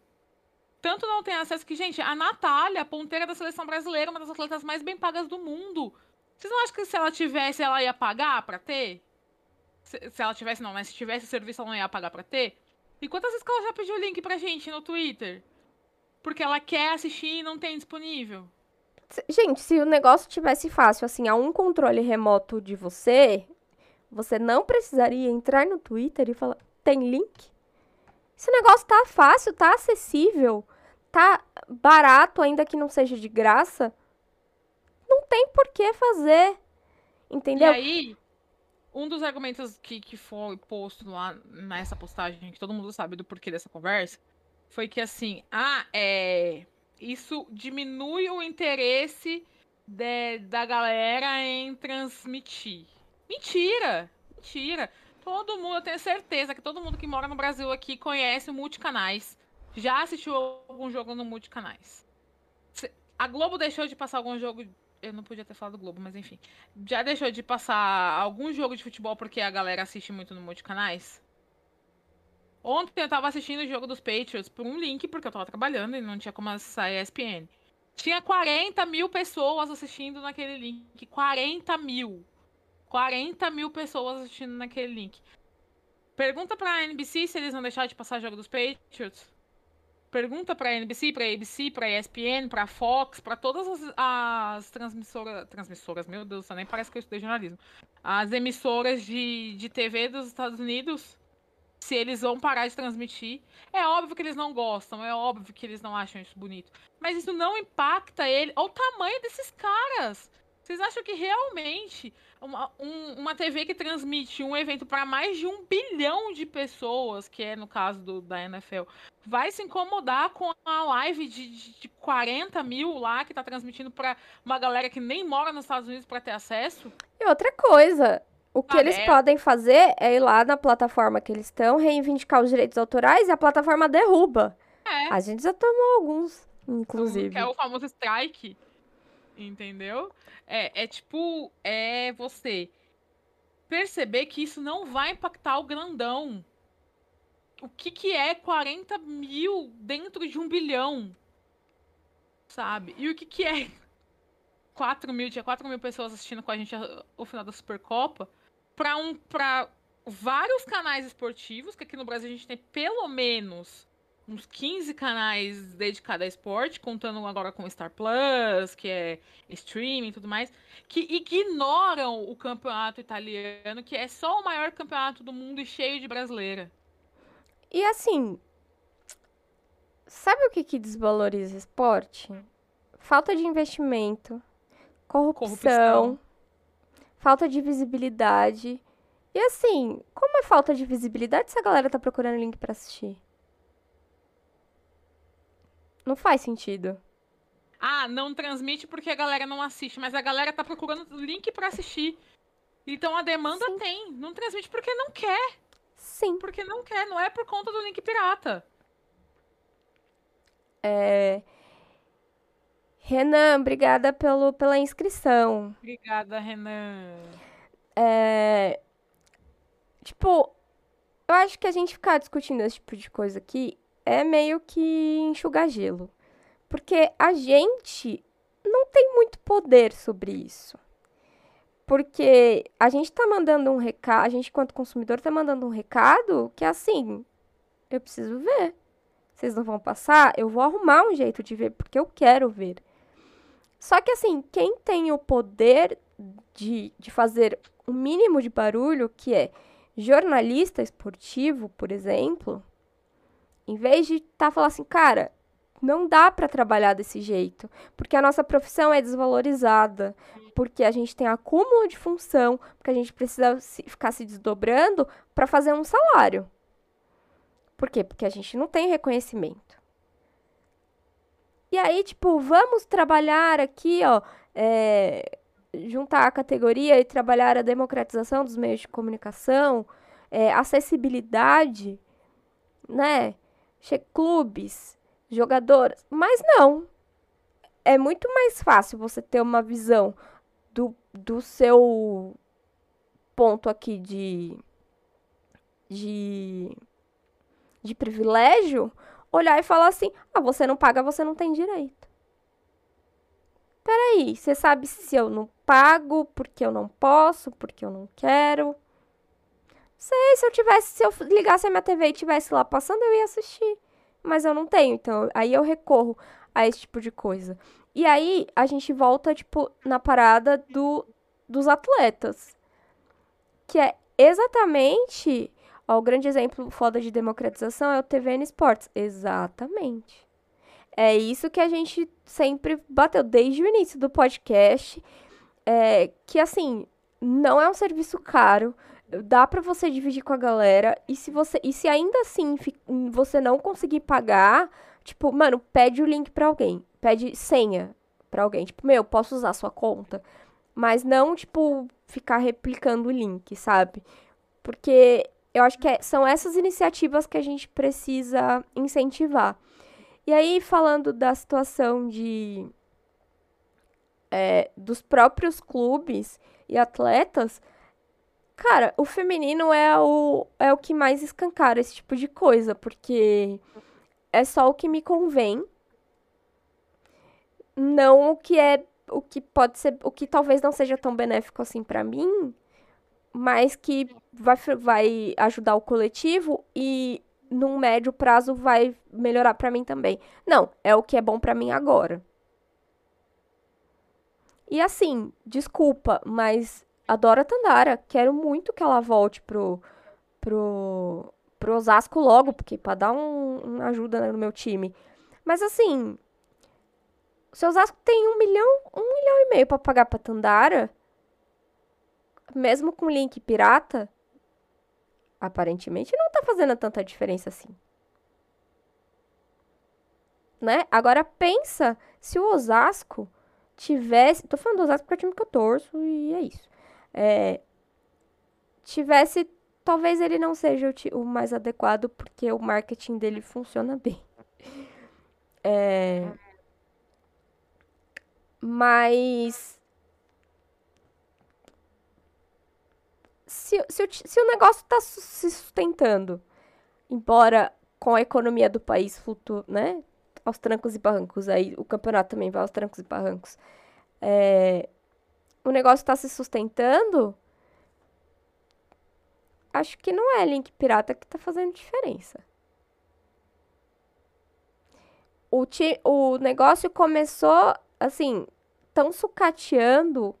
Tanto não tem acesso que, gente, a Natália, ponteira da seleção brasileira, uma das atletas mais bem pagas do mundo. Vocês não acham que se ela tivesse, ela ia pagar pra ter? Se, se ela tivesse, não, mas se tivesse serviço, ela não ia pagar pra ter? E quantas vezes que ela já pediu o link pra gente no Twitter? Porque ela quer assistir e não tem disponível. Gente, se o negócio tivesse fácil, assim, a um controle remoto de você, você não precisaria entrar no Twitter e falar: tem link? Esse negócio tá fácil, tá acessível, tá barato, ainda que não seja de graça. Não tem por que fazer. Entendeu? E aí, um dos argumentos que, que foi posto lá nessa postagem, que todo mundo sabe do porquê dessa conversa, foi que assim, ah, é. Isso diminui o interesse de, da galera em transmitir. Mentira! Mentira! Todo mundo, eu tenho certeza que todo mundo que mora no Brasil aqui conhece o multicanais. Já assistiu algum jogo no multicanais. A Globo deixou de passar algum jogo eu não podia ter falado Globo, mas enfim. Já deixou de passar algum jogo de futebol porque a galera assiste muito no multicanais? Ontem eu tava assistindo o jogo dos Patriots por um link, porque eu tava trabalhando e não tinha como acessar a ESPN. Tinha 40 mil pessoas assistindo naquele link. 40 mil. 40 mil pessoas assistindo naquele link. Pergunta pra NBC se eles vão deixar de passar o jogo dos Patriots. Pergunta pra NBC, pra ABC, pra ESPN, pra Fox, pra todas as, as transmissoras. Transmissoras, meu Deus, nem parece que eu estudei jornalismo. As emissoras de, de TV dos Estados Unidos. Se eles vão parar de transmitir. É óbvio que eles não gostam, é óbvio que eles não acham isso bonito. Mas isso não impacta ele. Olha o tamanho desses caras. Vocês acham que realmente uma, um, uma TV que transmite um evento para mais de um bilhão de pessoas, que é no caso do, da NFL, vai se incomodar com a live de, de, de 40 mil lá que está transmitindo para uma galera que nem mora nos Estados Unidos para ter acesso? E outra coisa, o que ah, eles é. podem fazer é ir lá na plataforma que eles estão, reivindicar os direitos autorais e a plataforma derruba. É. A gente já tomou alguns, inclusive. Que é o famoso strike. Entendeu? É, é tipo, é você perceber que isso não vai impactar o grandão. O que, que é 40 mil dentro de um bilhão? Sabe? E o que, que é 4 mil, tinha 4 mil pessoas assistindo com a gente o final da Supercopa, para um, vários canais esportivos, que aqui no Brasil a gente tem pelo menos uns 15 canais dedicados a esporte, contando agora com Star Plus, que é streaming e tudo mais, que ignoram o campeonato italiano, que é só o maior campeonato do mundo e cheio de brasileira. E assim, sabe o que, que desvaloriza esporte? Falta de investimento, corrupção, corrupção, falta de visibilidade. E assim, como é falta de visibilidade se a galera tá procurando link para assistir? Não faz sentido. Ah, não transmite porque a galera não assiste, mas a galera tá procurando link para assistir. Então a demanda Sim. tem. Não transmite porque não quer. Sim. Porque não quer, não é por conta do link pirata. É. Renan, obrigada pelo, pela inscrição. Obrigada, Renan. É. Tipo, eu acho que a gente ficar discutindo esse tipo de coisa aqui é meio que enxugar gelo. Porque a gente não tem muito poder sobre isso. Porque a gente tá mandando um recado, a gente, enquanto consumidor, tá mandando um recado que é assim: eu preciso ver. Vocês não vão passar? Eu vou arrumar um jeito de ver, porque eu quero ver. Só que, assim, quem tem o poder de, de fazer o mínimo de barulho, que é jornalista esportivo, por exemplo, em vez de estar tá falando assim, cara, não dá para trabalhar desse jeito, porque a nossa profissão é desvalorizada, porque a gente tem acúmulo de função, porque a gente precisa se, ficar se desdobrando para fazer um salário. Por quê? Porque a gente não tem reconhecimento. E aí, tipo, vamos trabalhar aqui, ó, é, juntar a categoria e trabalhar a democratização dos meios de comunicação, é, acessibilidade, né? Clubes, jogadoras. Mas não. É muito mais fácil você ter uma visão do, do seu ponto aqui de, de, de privilégio, olhar e falar assim: ah, você não paga, você não tem direito. Peraí, você sabe se eu não pago porque eu não posso, porque eu não quero? Sei, se eu tivesse, se eu ligasse a minha TV e tivesse lá passando, eu ia assistir. Mas eu não tenho, então aí eu recorro a esse tipo de coisa. E aí a gente volta, tipo, na parada do, dos atletas. Que é exatamente. Ó, o grande exemplo foda de democratização é o TVN Sports. Exatamente. É isso que a gente sempre bateu desde o início do podcast. É, que assim, não é um serviço caro dá para você dividir com a galera. E se você e se ainda assim você não conseguir pagar, tipo, mano, pede o link para alguém, pede senha para alguém. Tipo, meu, posso usar sua conta, mas não tipo ficar replicando o link, sabe? Porque eu acho que é, são essas iniciativas que a gente precisa incentivar. E aí, falando da situação de é, dos próprios clubes e atletas, Cara, o feminino é o, é o que mais escancara esse tipo de coisa, porque é só o que me convém, não o que é o que pode ser, o que talvez não seja tão benéfico assim para mim, mas que vai, vai ajudar o coletivo e num médio prazo vai melhorar para mim também. Não, é o que é bom para mim agora. E assim, desculpa, mas adoro a Tandara. Quero muito que ela volte pro, pro, pro Osasco logo, porque para dar um, uma ajuda né, no meu time. Mas assim, o Osasco tem um milhão, um milhão e meio para pagar pra Tandara, mesmo com link pirata, aparentemente não tá fazendo tanta diferença assim. Né? Agora pensa se o Osasco tivesse. Tô falando do Osasco porque é o time que eu torço e é isso é, tivesse. Talvez ele não seja o, o, mais adequado, porque o marketing dele funciona bem. É, mas. Se, se, o, se o negócio está se sustentando, embora com a economia do país flutua, né? Aos trancos e barrancos, aí o campeonato também vai aos trancos e barrancos. É, o negócio está se sustentando, acho que não é link pirata que está fazendo diferença. O, ti, o negócio começou, assim, tão sucateando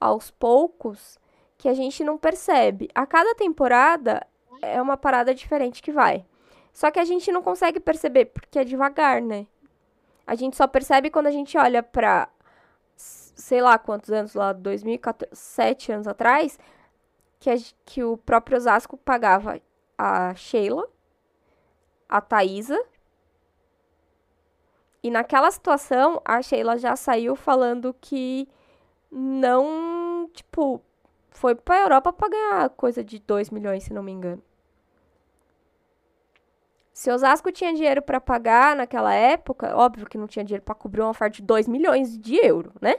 aos poucos que a gente não percebe. A cada temporada é uma parada diferente que vai. Só que a gente não consegue perceber porque é devagar, né? A gente só percebe quando a gente olha pra sei lá quantos anos lá, 2007 anos atrás, que, a, que o próprio Osasco pagava a Sheila, a Thaisa. E naquela situação, a Sheila já saiu falando que não, tipo, foi pra Europa pra ganhar coisa de 2 milhões, se não me engano. Se Osasco tinha dinheiro para pagar naquela época, óbvio que não tinha dinheiro para cobrir uma oferta de 2 milhões de euro, né?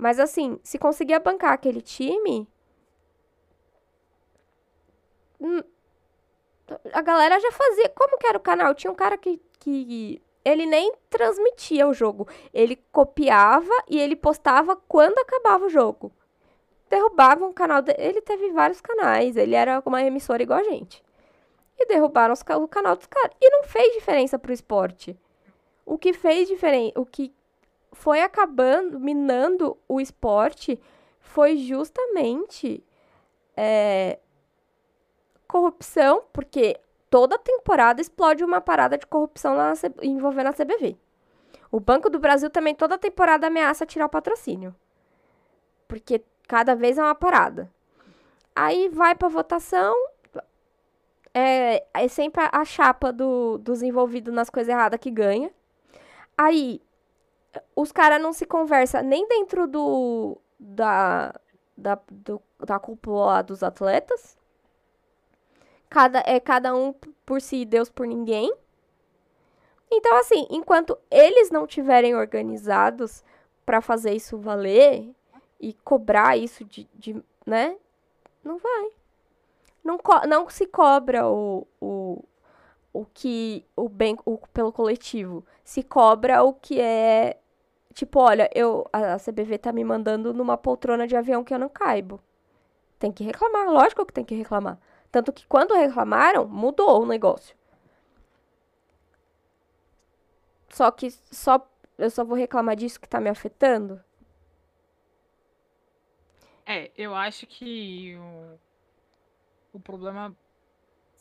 Mas assim, se conseguia bancar aquele time. Hum, a galera já fazia. Como que era o canal? Tinha um cara que, que ele nem transmitia o jogo. Ele copiava e ele postava quando acabava o jogo. derrubavam o canal dele. Ele teve vários canais, ele era uma emissora igual a gente. E derrubaram os, o canal dos caras. E não fez diferença pro esporte. O que fez diferença, o que foi acabando, minando o esporte, foi justamente é, corrupção, porque toda temporada explode uma parada de corrupção lá na, envolvendo a CBV. O Banco do Brasil também toda temporada ameaça tirar o patrocínio. Porque cada vez é uma parada. Aí vai pra votação. É, é sempre a chapa do, dos envolvidos nas coisas erradas que ganha. Aí os caras não se conversam nem dentro do da, da, do, da cúpula dos atletas. Cada, é cada um por si, Deus por ninguém. Então, assim, enquanto eles não tiverem organizados para fazer isso valer e cobrar isso de, de né? Não vai. Não, não se cobra o, o, o que o bem o, pelo coletivo. Se cobra o que é tipo, olha, eu a CBV tá me mandando numa poltrona de avião que eu não caibo. Tem que reclamar, lógico que tem que reclamar. Tanto que quando reclamaram, mudou o negócio. Só que só eu só vou reclamar disso que tá me afetando. É, eu acho que o, o problema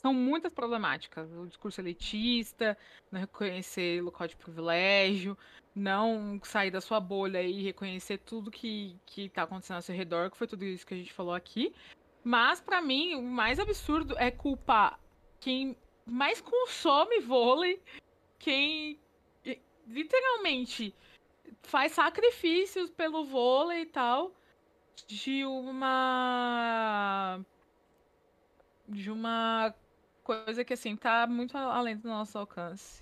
são muitas problemáticas. O discurso elitista, não reconhecer local de privilégio, não sair da sua bolha e reconhecer tudo que, que tá acontecendo ao seu redor, que foi tudo isso que a gente falou aqui. Mas, para mim, o mais absurdo é culpar quem mais consome vôlei, quem literalmente faz sacrifícios pelo vôlei e tal, de uma. de uma coisa que, assim, tá muito além do nosso alcance.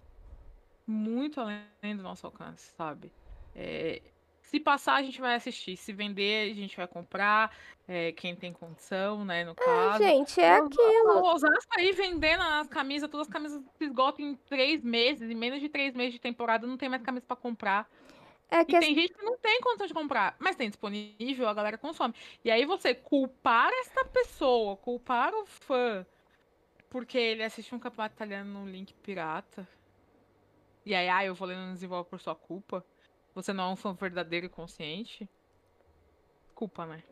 Muito além do nosso alcance, sabe? É, se passar, a gente vai assistir. Se vender, a gente vai comprar. É, quem tem condição, né? No é, caso. É, gente, é aquilo. O Osasco aí vendendo as camisas, todas as camisas se esgotam em três meses. Em menos de três meses de temporada, não tem mais camisa para comprar. É que e tem gente que não tem condição de comprar, mas tem disponível, a galera consome. E aí você culpar essa pessoa, culpar o fã porque ele assiste um campeonato italiano num link pirata. E aí, ah, eu vou ler no desenvolve por sua culpa. Você não é um fã verdadeiro e consciente. Culpa, né?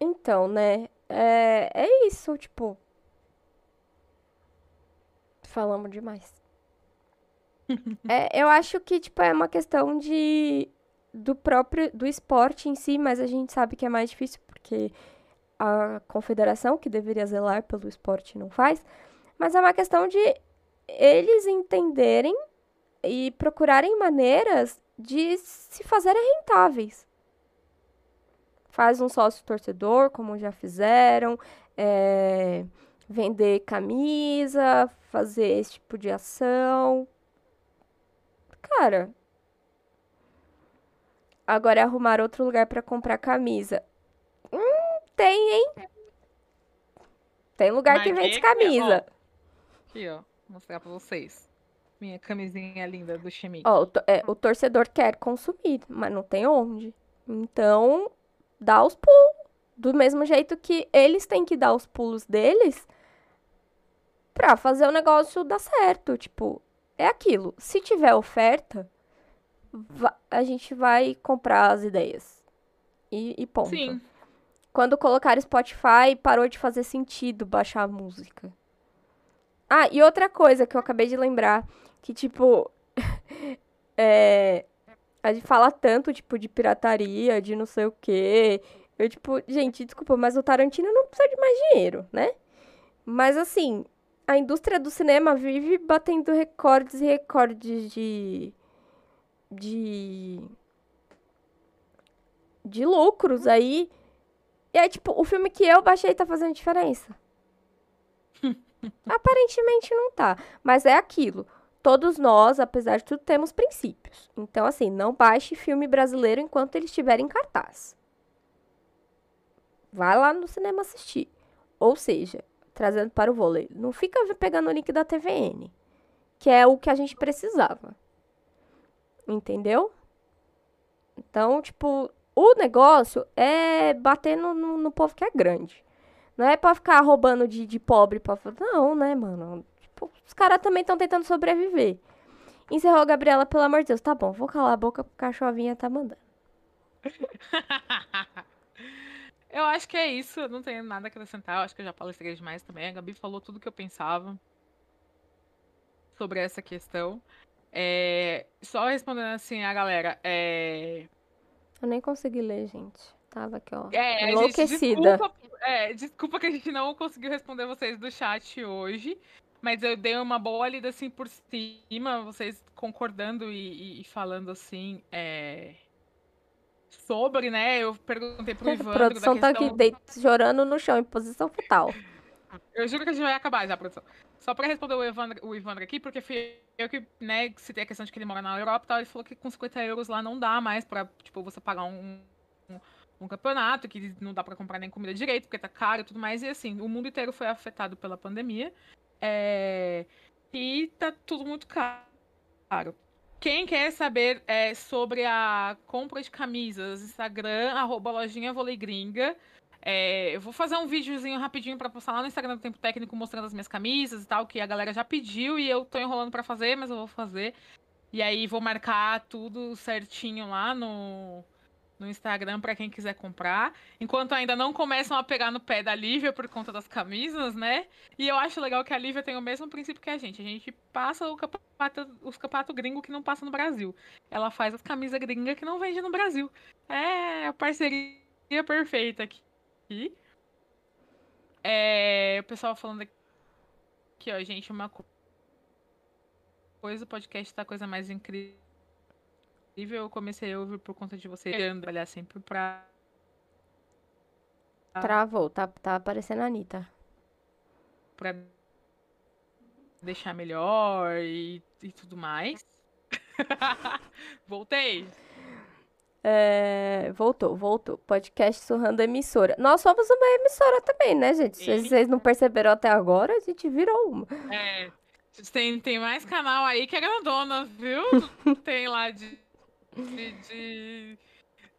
Então, né? É, é isso, tipo. Falamos demais. é, eu acho que, tipo, é uma questão de. Do próprio. Do esporte em si, mas a gente sabe que é mais difícil porque a confederação, que deveria zelar pelo esporte, não faz, mas é uma questão de eles entenderem e procurarem maneiras de se fazerem rentáveis. Faz um sócio torcedor, como já fizeram, é, vender camisa, fazer esse tipo de ação. Cara, agora é arrumar outro lugar para comprar camisa. Tem, hein? Tem lugar Mas que vende camisa. Ó, aqui, ó. Vou mostrar pra vocês. Minha camisinha linda do Chemi. Ó, o, é, o torcedor quer consumir, mas não tem onde. Então, dá os pulos. Do mesmo jeito que eles têm que dar os pulos deles pra fazer o negócio dar certo. Tipo, é aquilo. Se tiver oferta, a gente vai comprar as ideias. E, e ponto. Sim. Quando colocaram Spotify, parou de fazer sentido baixar a música. Ah, e outra coisa que eu acabei de lembrar, que tipo, é, a gente fala tanto, tipo, de pirataria, de não sei o quê. Eu, tipo, gente, desculpa, mas o Tarantino não precisa de mais dinheiro, né? Mas assim, a indústria do cinema vive batendo recordes e recordes de. de. de lucros aí. E aí, tipo, o filme que eu baixei tá fazendo diferença? Aparentemente não tá. Mas é aquilo. Todos nós, apesar de tudo, temos princípios. Então, assim, não baixe filme brasileiro enquanto ele estiver em cartaz. Vai lá no cinema assistir. Ou seja, trazendo para o vôlei. Não fica pegando o link da TVN. Que é o que a gente precisava. Entendeu? Então, tipo, o negócio é bater no, no, no povo que é grande. Não é pra ficar roubando de, de pobre. Pra... Não, né, mano? Tipo, os caras também estão tentando sobreviver. Encerrou a Gabriela, pelo amor de Deus. Tá bom, vou calar a boca porque a chovinha tá mandando. eu acho que é isso. Eu não tenho nada a acrescentar. Eu acho que eu já palestrei demais também. A Gabi falou tudo que eu pensava sobre essa questão. É... Só respondendo assim a galera. É... Eu nem consegui ler, gente. Tava aqui, ó. É, enlouquecida. Gente, desculpa, é, desculpa que a gente não conseguiu responder vocês do chat hoje. Mas eu dei uma boa lida assim por cima, vocês concordando e, e falando assim. É... Sobre, né? Eu perguntei pro Ivan. A produção questão... tá aqui deito, chorando no chão, em posição fetal. Eu juro que a gente vai acabar já, produção. Só pra responder o Evandro, o Evandro aqui, porque fui eu que, né, citei a questão de que ele mora na Europa e tal, ele falou que com 50 euros lá não dá mais pra, tipo, você pagar um, um, um campeonato, que não dá pra comprar nem comida direito, porque tá caro e tudo mais. E assim, o mundo inteiro foi afetado pela pandemia. É... E tá tudo muito caro. Quem quer saber é, sobre a compra de camisas, Instagram, arroba lojinha gringa. É, eu vou fazer um videozinho rapidinho para postar lá no Instagram do Tempo Técnico mostrando as minhas camisas e tal, que a galera já pediu e eu tô enrolando para fazer, mas eu vou fazer. E aí vou marcar tudo certinho lá no, no Instagram para quem quiser comprar. Enquanto ainda não começam a pegar no pé da Lívia por conta das camisas, né? E eu acho legal que a Lívia tem o mesmo princípio que a gente. A gente passa o campeonato, os campeonatos gringo que não passa no Brasil. Ela faz as camisas gringas que não vende no Brasil. É a parceria perfeita aqui. É, o pessoal falando aqui, ó, gente, uma coisa, o podcast tá a coisa mais incrível eu comecei a ouvir por conta de você trabalhar sempre pra. Travou, tá, tá aparecendo a Anitta. Pra deixar melhor e, e tudo mais. Voltei. É, voltou, voltou. Podcast surrando emissora. Nós somos uma emissora também, né, gente? Se vocês não perceberam até agora, a gente virou uma. É. Tem, tem mais canal aí que é grandona, viu? tem lá de de, de,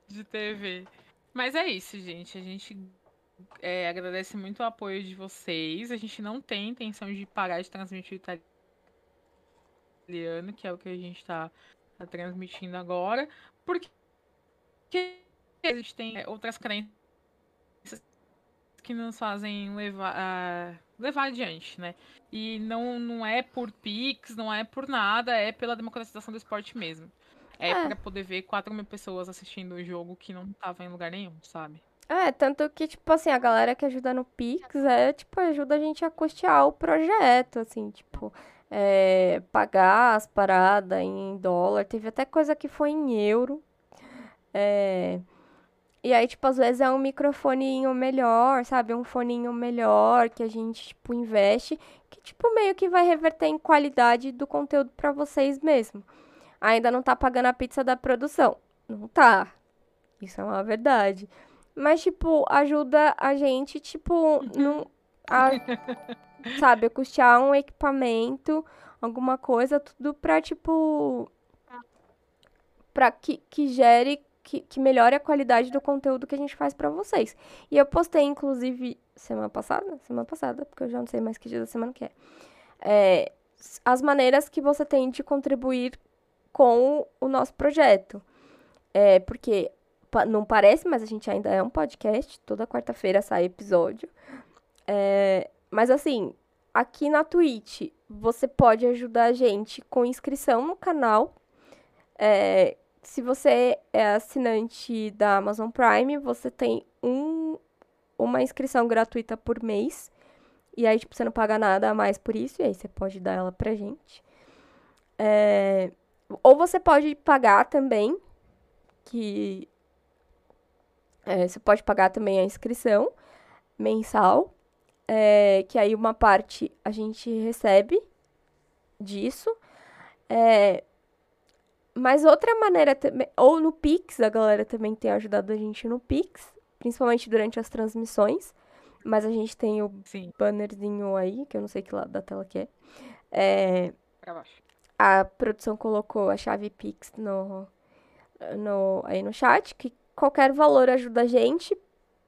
de TV. Mas é isso, gente. A gente é, agradece muito o apoio de vocês. A gente não tem intenção de parar de transmitir o italiano, que é o que a gente está tá transmitindo agora, porque a gente tem outras crenças que nos fazem levar, uh, levar adiante, né? E não, não é por Pix, não é por nada, é pela democratização do esporte mesmo. É, é. pra poder ver 4 mil pessoas assistindo o jogo que não tava em lugar nenhum, sabe? É, tanto que, tipo assim, a galera que ajuda no Pix é, tipo, ajuda a gente a custear o projeto, assim, tipo, é, pagar as paradas em dólar. Teve até coisa que foi em euro. É, e aí, tipo, às vezes é um microfoninho melhor, sabe? Um foninho melhor que a gente, tipo, investe, que, tipo, meio que vai reverter em qualidade do conteúdo para vocês mesmo ainda não tá pagando a pizza da produção. Não tá. Isso é uma verdade. Mas, tipo, ajuda a gente, tipo, não, a, sabe, a custear um equipamento, alguma coisa, tudo pra, tipo, pra que, que gere, que, que melhore a qualidade do conteúdo que a gente faz pra vocês. E eu postei, inclusive, semana passada? Semana passada, porque eu já não sei mais que dia da semana que é. é as maneiras que você tem de contribuir com o nosso projeto. É, porque não parece, mas a gente ainda é um podcast. Toda quarta-feira sai episódio. É, mas assim, aqui na Twitch, você pode ajudar a gente com inscrição no canal. É, se você é assinante da Amazon Prime, você tem um, uma inscrição gratuita por mês. E aí, tipo, você não paga nada a mais por isso. E aí você pode dar ela pra gente. É, ou você pode pagar também, que é, você pode pagar também a inscrição mensal, é, que aí uma parte a gente recebe disso. É, mas outra maneira também, ou no Pix, a galera também tem ajudado a gente no Pix, principalmente durante as transmissões. Mas a gente tem o Sim. bannerzinho aí, que eu não sei que lado da tela que é. É. Pra baixo a produção colocou a chave Pix no, no, aí no chat, que qualquer valor ajuda a gente,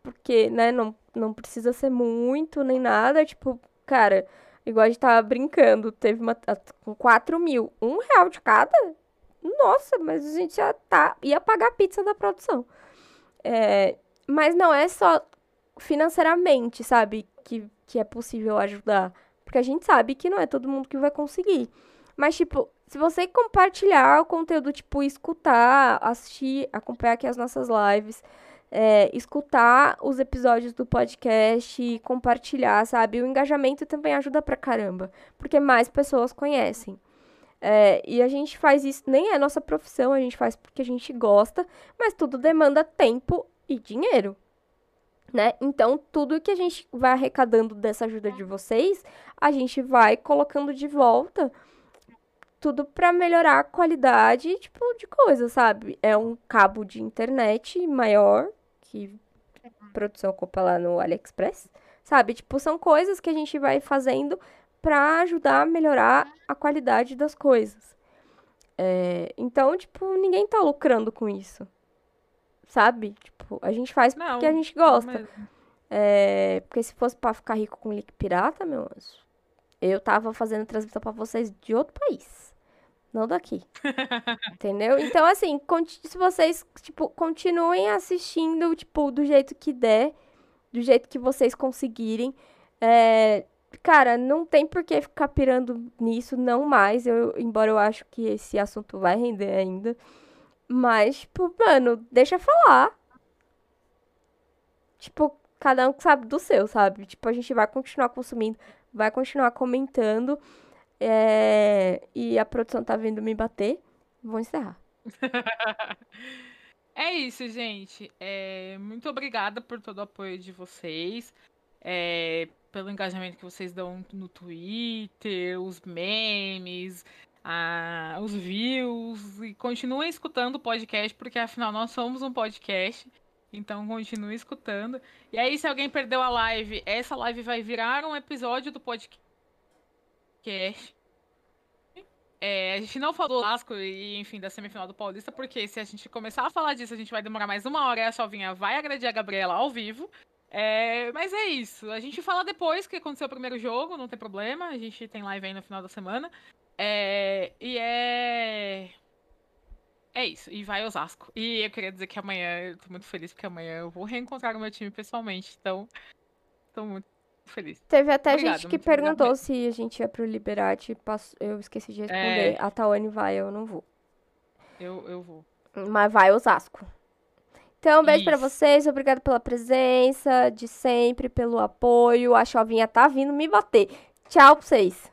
porque, né, não, não precisa ser muito nem nada. Tipo, cara, igual a gente tava brincando, teve uma. Com 4 mil, um real de cada? Nossa, mas a gente já tá. ia pagar a pizza da produção. É, mas não é só financeiramente, sabe? Que, que é possível ajudar. Porque a gente sabe que não é todo mundo que vai conseguir. Mas, tipo, se você compartilhar o conteúdo, tipo, escutar, assistir, acompanhar aqui as nossas lives, é, escutar os episódios do podcast, compartilhar, sabe? O engajamento também ajuda pra caramba. Porque mais pessoas conhecem. É, e a gente faz isso, nem é nossa profissão, a gente faz porque a gente gosta, mas tudo demanda tempo e dinheiro né? Então, tudo que a gente vai arrecadando dessa ajuda de vocês, a gente vai colocando de volta tudo para melhorar a qualidade, tipo, de coisa, sabe? É um cabo de internet maior que produção compra lá no AliExpress, sabe? Tipo, são coisas que a gente vai fazendo para ajudar a melhorar a qualidade das coisas. É, então, tipo, ninguém tá lucrando com isso sabe? Tipo, a gente faz não, porque a gente gosta. É, porque se fosse pra ficar rico com link pirata, meu anjo, eu tava fazendo transmissão pra vocês de outro país. Não daqui. Entendeu? Então, assim, se vocês, tipo, continuem assistindo, tipo, do jeito que der, do jeito que vocês conseguirem. É, cara, não tem por que ficar pirando nisso, não mais. Eu, embora eu acho que esse assunto vai render ainda. Mas, tipo, mano, deixa falar. Tipo, cada um sabe do seu, sabe? Tipo, a gente vai continuar consumindo, vai continuar comentando. É... E a produção tá vindo me bater. Vou encerrar. é isso, gente. É... Muito obrigada por todo o apoio de vocês. É... Pelo engajamento que vocês dão no Twitter, os memes, a, os views e continue escutando o podcast, porque afinal nós somos um podcast. Então continue escutando. E aí, se alguém perdeu a live, essa live vai virar um episódio do podcast. É, a gente não falou do Lasco e, enfim, da semifinal do Paulista, porque se a gente começar a falar disso, a gente vai demorar mais uma hora e a Chalvinha vai agredir a Gabriela ao vivo. É, mas é isso. A gente fala depois que aconteceu o primeiro jogo, não tem problema. A gente tem live aí no final da semana. É, e é. É isso, e vai Osasco. E eu queria dizer que amanhã, eu tô muito feliz, porque amanhã eu vou reencontrar o meu time pessoalmente, então tô muito feliz. Teve até Obrigado, gente que perguntou obrigado. se a gente ia pro Liberate, eu esqueci de responder. É... A Tawane vai, eu não vou. Eu, eu vou. Mas vai Osasco. Então, um beijo para vocês, obrigado pela presença de sempre, pelo apoio. A chovinha tá vindo me bater. Tchau pra vocês.